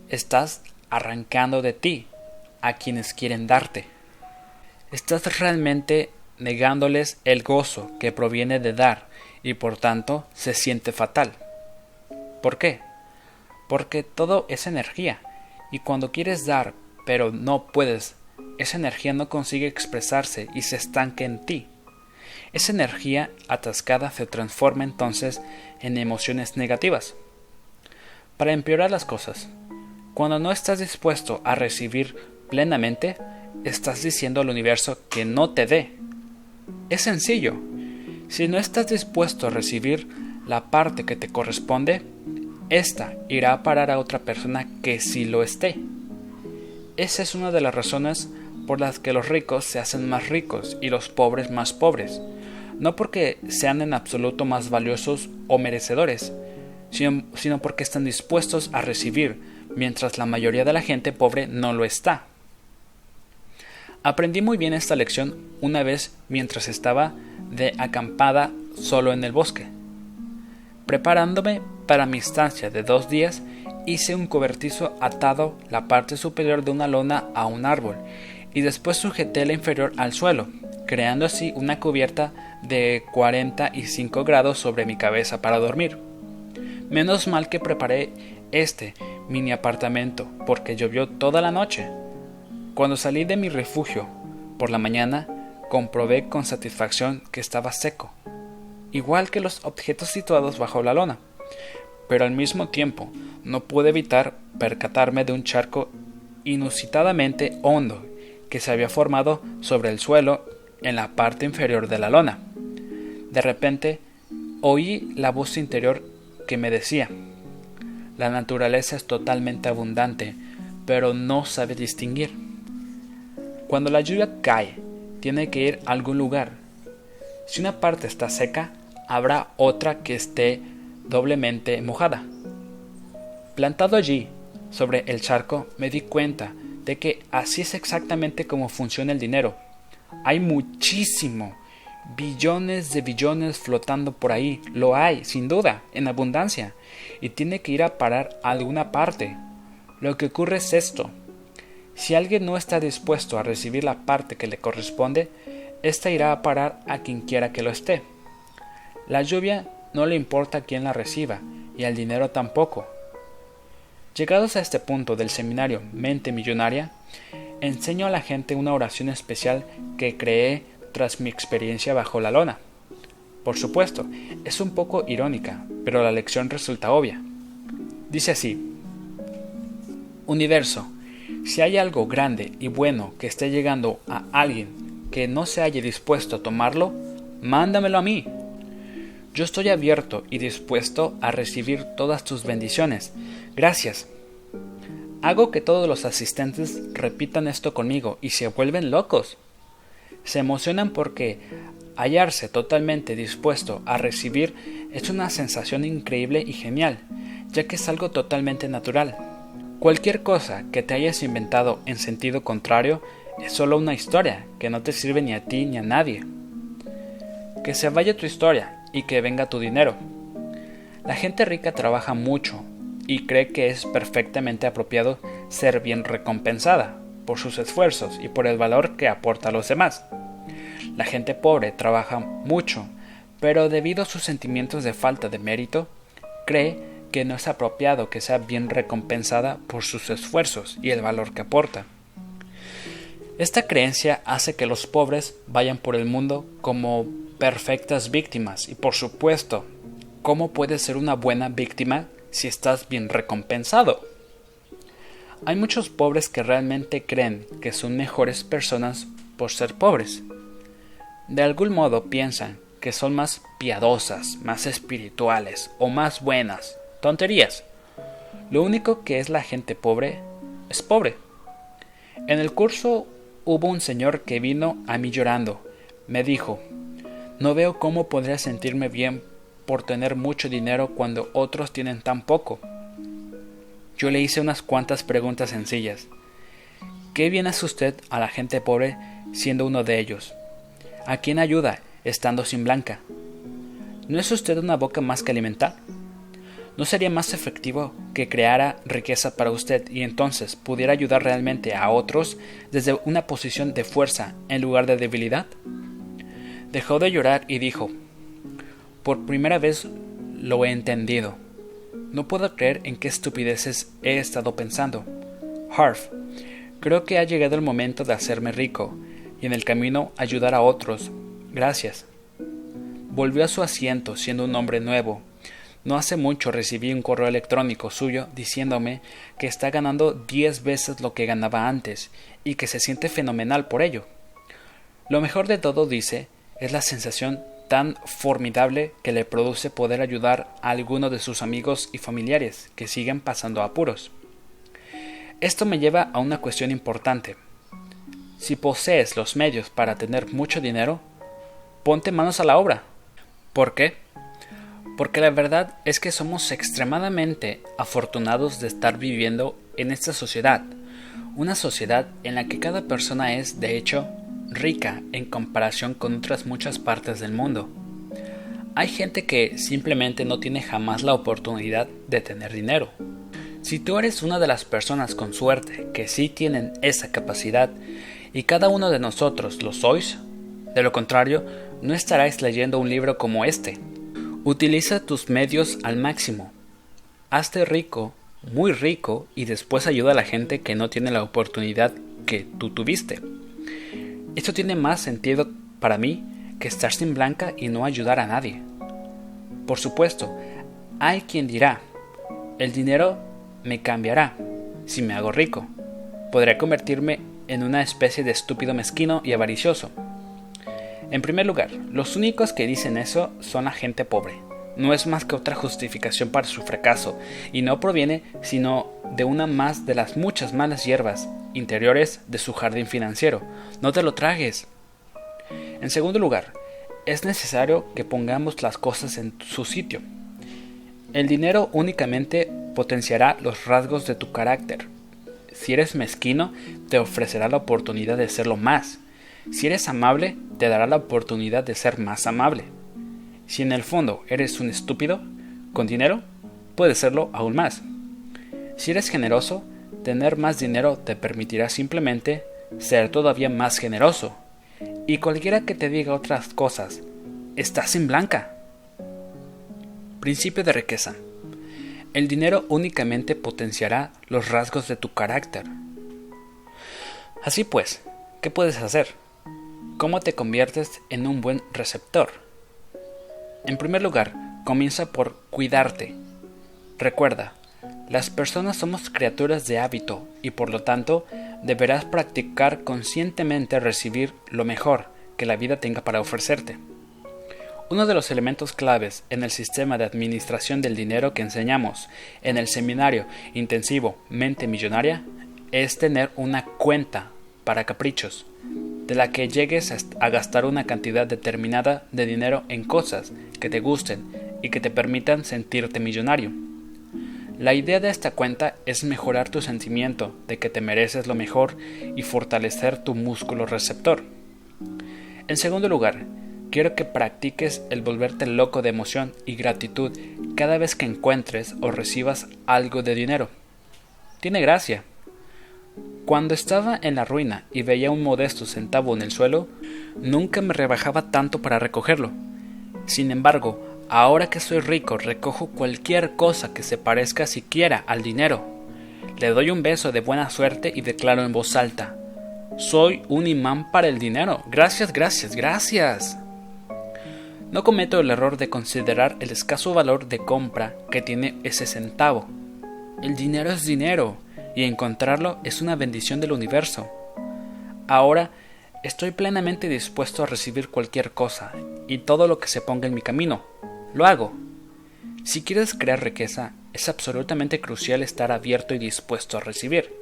estás arrancando de ti a quienes quieren darte. Estás realmente negándoles el gozo que proviene de dar y por tanto se siente fatal. ¿Por qué? Porque todo es energía y cuando quieres dar pero no puedes, esa energía no consigue expresarse y se estanca en ti. Esa energía atascada se transforma entonces en emociones negativas. Para empeorar las cosas, cuando no estás dispuesto a recibir plenamente, estás diciendo al universo que no te dé. Es sencillo. Si no estás dispuesto a recibir la parte que te corresponde, esta irá a parar a otra persona que sí lo esté. Esa es una de las razones por las que los ricos se hacen más ricos y los pobres más pobres no porque sean en absoluto más valiosos o merecedores, sino, porque están dispuestos a recibir, mientras la mayoría de la gente pobre no lo está. Aprendí muy bien esta lección una vez mientras estaba de acampada solo en el bosque. Preparándome para mi estancia de dos días, hice un cobertizo atado la parte superior de una lona a un árbol y después sujeté la inferior al suelo, creando así una cubierta de 45 grados sobre mi cabeza para dormir. Menos mal que preparé este mini apartamento porque llovió toda la noche. Cuando salí de mi refugio por la mañana, comprobé con satisfacción que estaba seco, igual que los objetos situados bajo la lona. Pero al mismo tiempo no pude evitar percatarme de un charco inusitadamente hondo que se había formado sobre el suelo en la parte inferior de la lona. De repente oí la voz interior que me decía, la naturaleza es totalmente abundante, pero no sabe distinguir. Cuando la lluvia cae, tiene que ir a algún lugar. Si una parte está seca, habrá otra que esté doblemente mojada. Plantado allí, sobre el charco, me di cuenta de que así es exactamente como funciona el dinero. Hay muchísimo, billones de billones flotando por ahí. Lo hay, sin duda, en abundancia. Y tiene que ir a parar a alguna parte. Lo que ocurre es esto. Si alguien no está dispuesto a recibir la parte que le corresponde, ésta irá a parar a quien quiera que lo esté. La lluvia no le importa quién la reciba, y al dinero tampoco. Llegados a este punto del seminario Mente Millonaria, enseño a la gente una oración especial que creé tras mi experiencia bajo la lona. Por supuesto, es un poco irónica, pero la lección resulta obvia. Dice así, Universo, si hay algo grande y bueno que esté llegando a alguien que no se haya dispuesto a tomarlo, mándamelo a mí. Yo estoy abierto y dispuesto a recibir todas tus bendiciones. Gracias. Hago que todos los asistentes repitan esto conmigo y se vuelven locos. Se emocionan porque hallarse totalmente dispuesto a recibir es una sensación increíble y genial, ya que es algo totalmente natural. Cualquier cosa que te hayas inventado en sentido contrario es solo una historia que no te sirve ni a ti ni a nadie. Que se vaya tu historia y que venga tu dinero. La gente rica trabaja mucho y cree que es perfectamente apropiado ser bien recompensada por sus esfuerzos y por el valor que aporta a los demás. La gente pobre trabaja mucho, pero debido a sus sentimientos de falta de mérito, cree que no es apropiado que sea bien recompensada por sus esfuerzos y el valor que aporta. Esta creencia hace que los pobres vayan por el mundo como perfectas víctimas y por supuesto, ¿cómo puedes ser una buena víctima si estás bien recompensado. Hay muchos pobres que realmente creen que son mejores personas por ser pobres. De algún modo piensan que son más piadosas, más espirituales o más buenas. Tonterías. Lo único que es la gente pobre es pobre. En el curso hubo un señor que vino a mí llorando. Me dijo, no veo cómo podría sentirme bien por tener mucho dinero cuando otros tienen tan poco? Yo le hice unas cuantas preguntas sencillas. ¿Qué bien hace usted a la gente pobre siendo uno de ellos? ¿A quién ayuda estando sin blanca? ¿No es usted una boca más que alimentar? ¿No sería más efectivo que creara riqueza para usted y entonces pudiera ayudar realmente a otros desde una posición de fuerza en lugar de debilidad? Dejó de llorar y dijo, por primera vez lo he entendido. No puedo creer en qué estupideces he estado pensando. Harf, creo que ha llegado el momento de hacerme rico y en el camino ayudar a otros. Gracias. Volvió a su asiento siendo un hombre nuevo. No hace mucho recibí un correo electrónico suyo diciéndome que está ganando diez veces lo que ganaba antes y que se siente fenomenal por ello. Lo mejor de todo, dice, es la sensación tan formidable que le produce poder ayudar a alguno de sus amigos y familiares que siguen pasando apuros. Esto me lleva a una cuestión importante. Si posees los medios para tener mucho dinero, ponte manos a la obra. ¿Por qué? Porque la verdad es que somos extremadamente afortunados de estar viviendo en esta sociedad, una sociedad en la que cada persona es, de hecho, rica en comparación con otras muchas partes del mundo. Hay gente que simplemente no tiene jamás la oportunidad de tener dinero. Si tú eres una de las personas con suerte que sí tienen esa capacidad y cada uno de nosotros lo sois, de lo contrario, no estarás leyendo un libro como este. Utiliza tus medios al máximo. Hazte rico, muy rico, y después ayuda a la gente que no tiene la oportunidad que tú tuviste. Esto tiene más sentido para mí que estar sin blanca y no ayudar a nadie. Por supuesto, hay quien dirá, el dinero me cambiará si me hago rico. Podré convertirme en una especie de estúpido mezquino y avaricioso. En primer lugar, los únicos que dicen eso son la gente pobre. No es más que otra justificación para su fracaso, y no proviene sino de una más de las muchas malas hierbas interiores de su jardín financiero. No te lo tragues. En segundo lugar, es necesario que pongamos las cosas en su sitio. El dinero únicamente potenciará los rasgos de tu carácter. Si eres mezquino, te ofrecerá la oportunidad de serlo más. Si eres amable, te dará la oportunidad de ser más amable. Si en el fondo eres un estúpido, con dinero, puedes serlo aún más. Si eres generoso, tener más dinero te permitirá simplemente ser todavía más generoso. Y cualquiera que te diga otras cosas, estás en blanca. Principio de riqueza. El dinero únicamente potenciará los rasgos de tu carácter. Así pues, ¿qué puedes hacer? ¿Cómo te conviertes en un buen receptor? En primer lugar, comienza por cuidarte. Recuerda, las personas somos criaturas de hábito y por lo tanto deberás practicar conscientemente recibir lo mejor que la vida tenga para ofrecerte. Uno de los elementos claves en el sistema de administración del dinero que enseñamos en el seminario intensivo Mente Millonaria es tener una cuenta para caprichos, de la que llegues a gastar una cantidad determinada de dinero en cosas que te gusten y que te permitan sentirte millonario. La idea de esta cuenta es mejorar tu sentimiento de que te mereces lo mejor y fortalecer tu músculo receptor. En segundo lugar, quiero que practiques el volverte loco de emoción y gratitud cada vez que encuentres o recibas algo de dinero. Tiene gracia. Cuando estaba en la ruina y veía un modesto centavo en el suelo, nunca me rebajaba tanto para recogerlo. Sin embargo, Ahora que soy rico, recojo cualquier cosa que se parezca siquiera al dinero. Le doy un beso de buena suerte y declaro en voz alta, soy un imán para el dinero. Gracias, gracias, gracias. No cometo el error de considerar el escaso valor de compra que tiene ese centavo. El dinero es dinero y encontrarlo es una bendición del universo. Ahora estoy plenamente dispuesto a recibir cualquier cosa y todo lo que se ponga en mi camino lo hago. Si quieres crear riqueza, es absolutamente crucial estar abierto y dispuesto a recibir.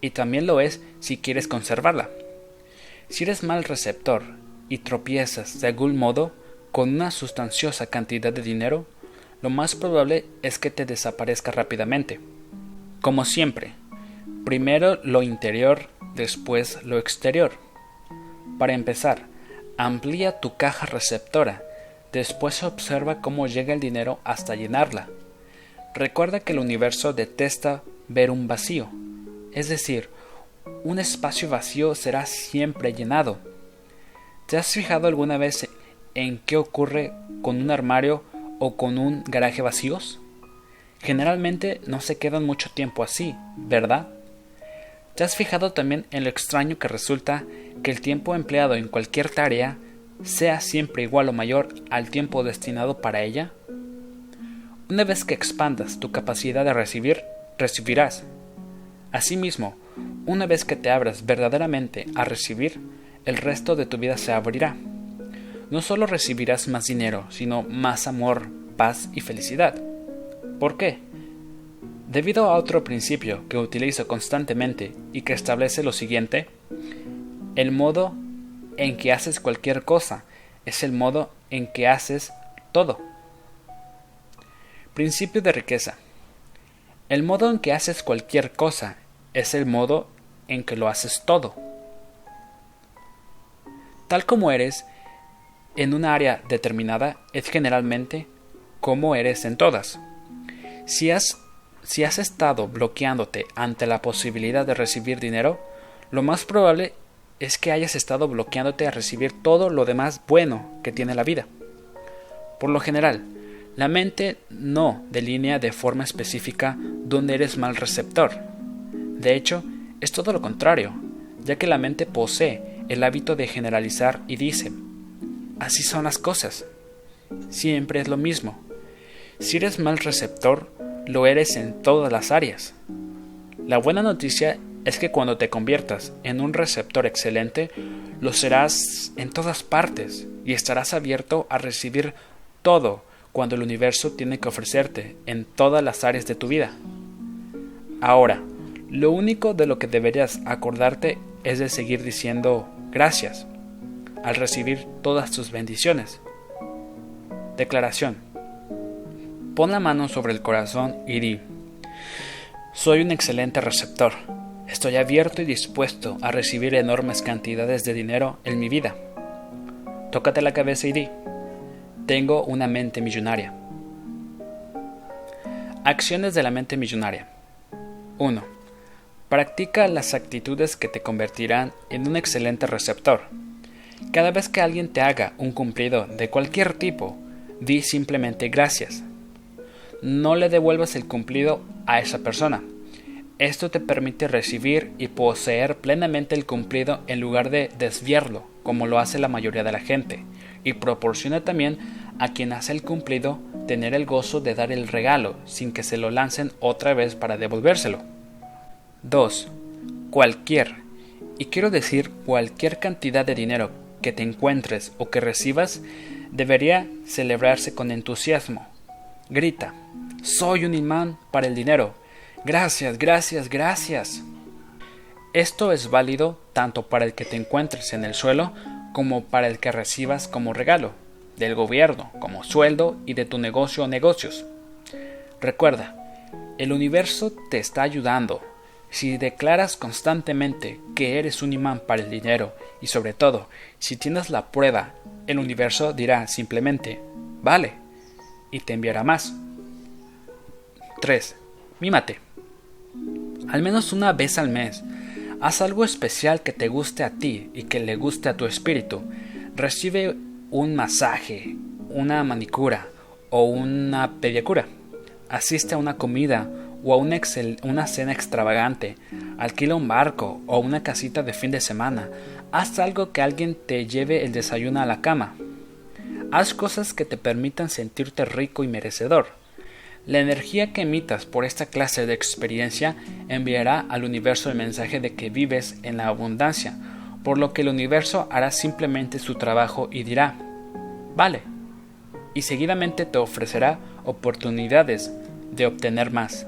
Y también lo es si quieres conservarla. Si eres mal receptor y tropiezas de algún modo con una sustanciosa cantidad de dinero, lo más probable es que te desaparezca rápidamente. Como siempre, primero lo interior, después lo exterior. Para empezar, amplía tu caja receptora Después se observa cómo llega el dinero hasta llenarla. Recuerda que el universo detesta ver un vacío, es decir, un espacio vacío será siempre llenado. ¿Te has fijado alguna vez en qué ocurre con un armario o con un garaje vacíos? Generalmente no se quedan mucho tiempo así, ¿verdad? ¿Te has fijado también en lo extraño que resulta que el tiempo empleado en cualquier tarea sea siempre igual o mayor al tiempo destinado para ella? Una vez que expandas tu capacidad de recibir, recibirás. Asimismo, una vez que te abras verdaderamente a recibir, el resto de tu vida se abrirá. No solo recibirás más dinero, sino más amor, paz y felicidad. ¿Por qué? Debido a otro principio que utilizo constantemente y que establece lo siguiente, el modo en que haces cualquier cosa, es el modo en que haces todo. Principio de riqueza. El modo en que haces cualquier cosa es el modo en que lo haces todo. Tal como eres en un área determinada es generalmente como eres en todas. Si has, si has estado bloqueándote ante la posibilidad de recibir dinero, lo más probable es que hayas estado bloqueándote a recibir todo lo demás bueno que tiene la vida. Por lo general, la mente no delinea de forma específica dónde eres mal receptor. De hecho, es todo lo contrario, ya que la mente posee el hábito de generalizar y dice, así son las cosas. Siempre es lo mismo. Si eres mal receptor, lo eres en todas las áreas. La buena noticia es que cuando te conviertas en un receptor excelente, lo serás en todas partes y estarás abierto a recibir todo cuando el universo tiene que ofrecerte en todas las áreas de tu vida. Ahora, lo único de lo que deberías acordarte es de seguir diciendo gracias al recibir todas tus bendiciones. Declaración. Pon la mano sobre el corazón y di, soy un excelente receptor Estoy abierto y dispuesto a recibir enormes cantidades de dinero en mi vida. Tócate la cabeza y di, tengo una mente millonaria. Acciones de la mente millonaria. 1. Practica las actitudes que te convertirán en un excelente receptor. Cada vez que alguien te haga un cumplido de cualquier tipo, di simplemente gracias. No le devuelvas el cumplido a esa persona esto te permite recibir y poseer plenamente el cumplido en lugar de desviarlo, como lo hace la mayoría de la gente, y proporciona también a quien hace el cumplido tener el gozo de dar el regalo sin que se lo lancen otra vez para devolvérselo. 2. Cualquier, y quiero decir cualquier cantidad de dinero que te encuentres o que recibas, debería celebrarse con entusiasmo. Grita, soy un imán para el dinero. Gracias, gracias, gracias. Esto es válido tanto para el que te encuentres en el suelo como para el que recibas como regalo, del gobierno, como sueldo y de tu negocio o negocios. Recuerda, el universo te está ayudando. Si declaras constantemente que eres un imán para el dinero y sobre todo, si tienes la prueba, el universo dirá simplemente, vale, y te enviará más. 3. Mímate. Al menos una vez al mes, haz algo especial que te guste a ti y que le guste a tu espíritu. Recibe un masaje, una manicura o una pedicura asiste a una comida o a una, una, cena extravagante, alquila un barco o una casita de fin de semana, haz algo que alguien te lleve el desayuno a la cama. Haz cosas que te permitan sentirte rico y merecedor. La energía que emitas por esta clase de experiencia enviará al universo el mensaje de que vives en la abundancia, por lo que el universo hará simplemente su trabajo y dirá, vale, y seguidamente te ofrecerá oportunidades de obtener más.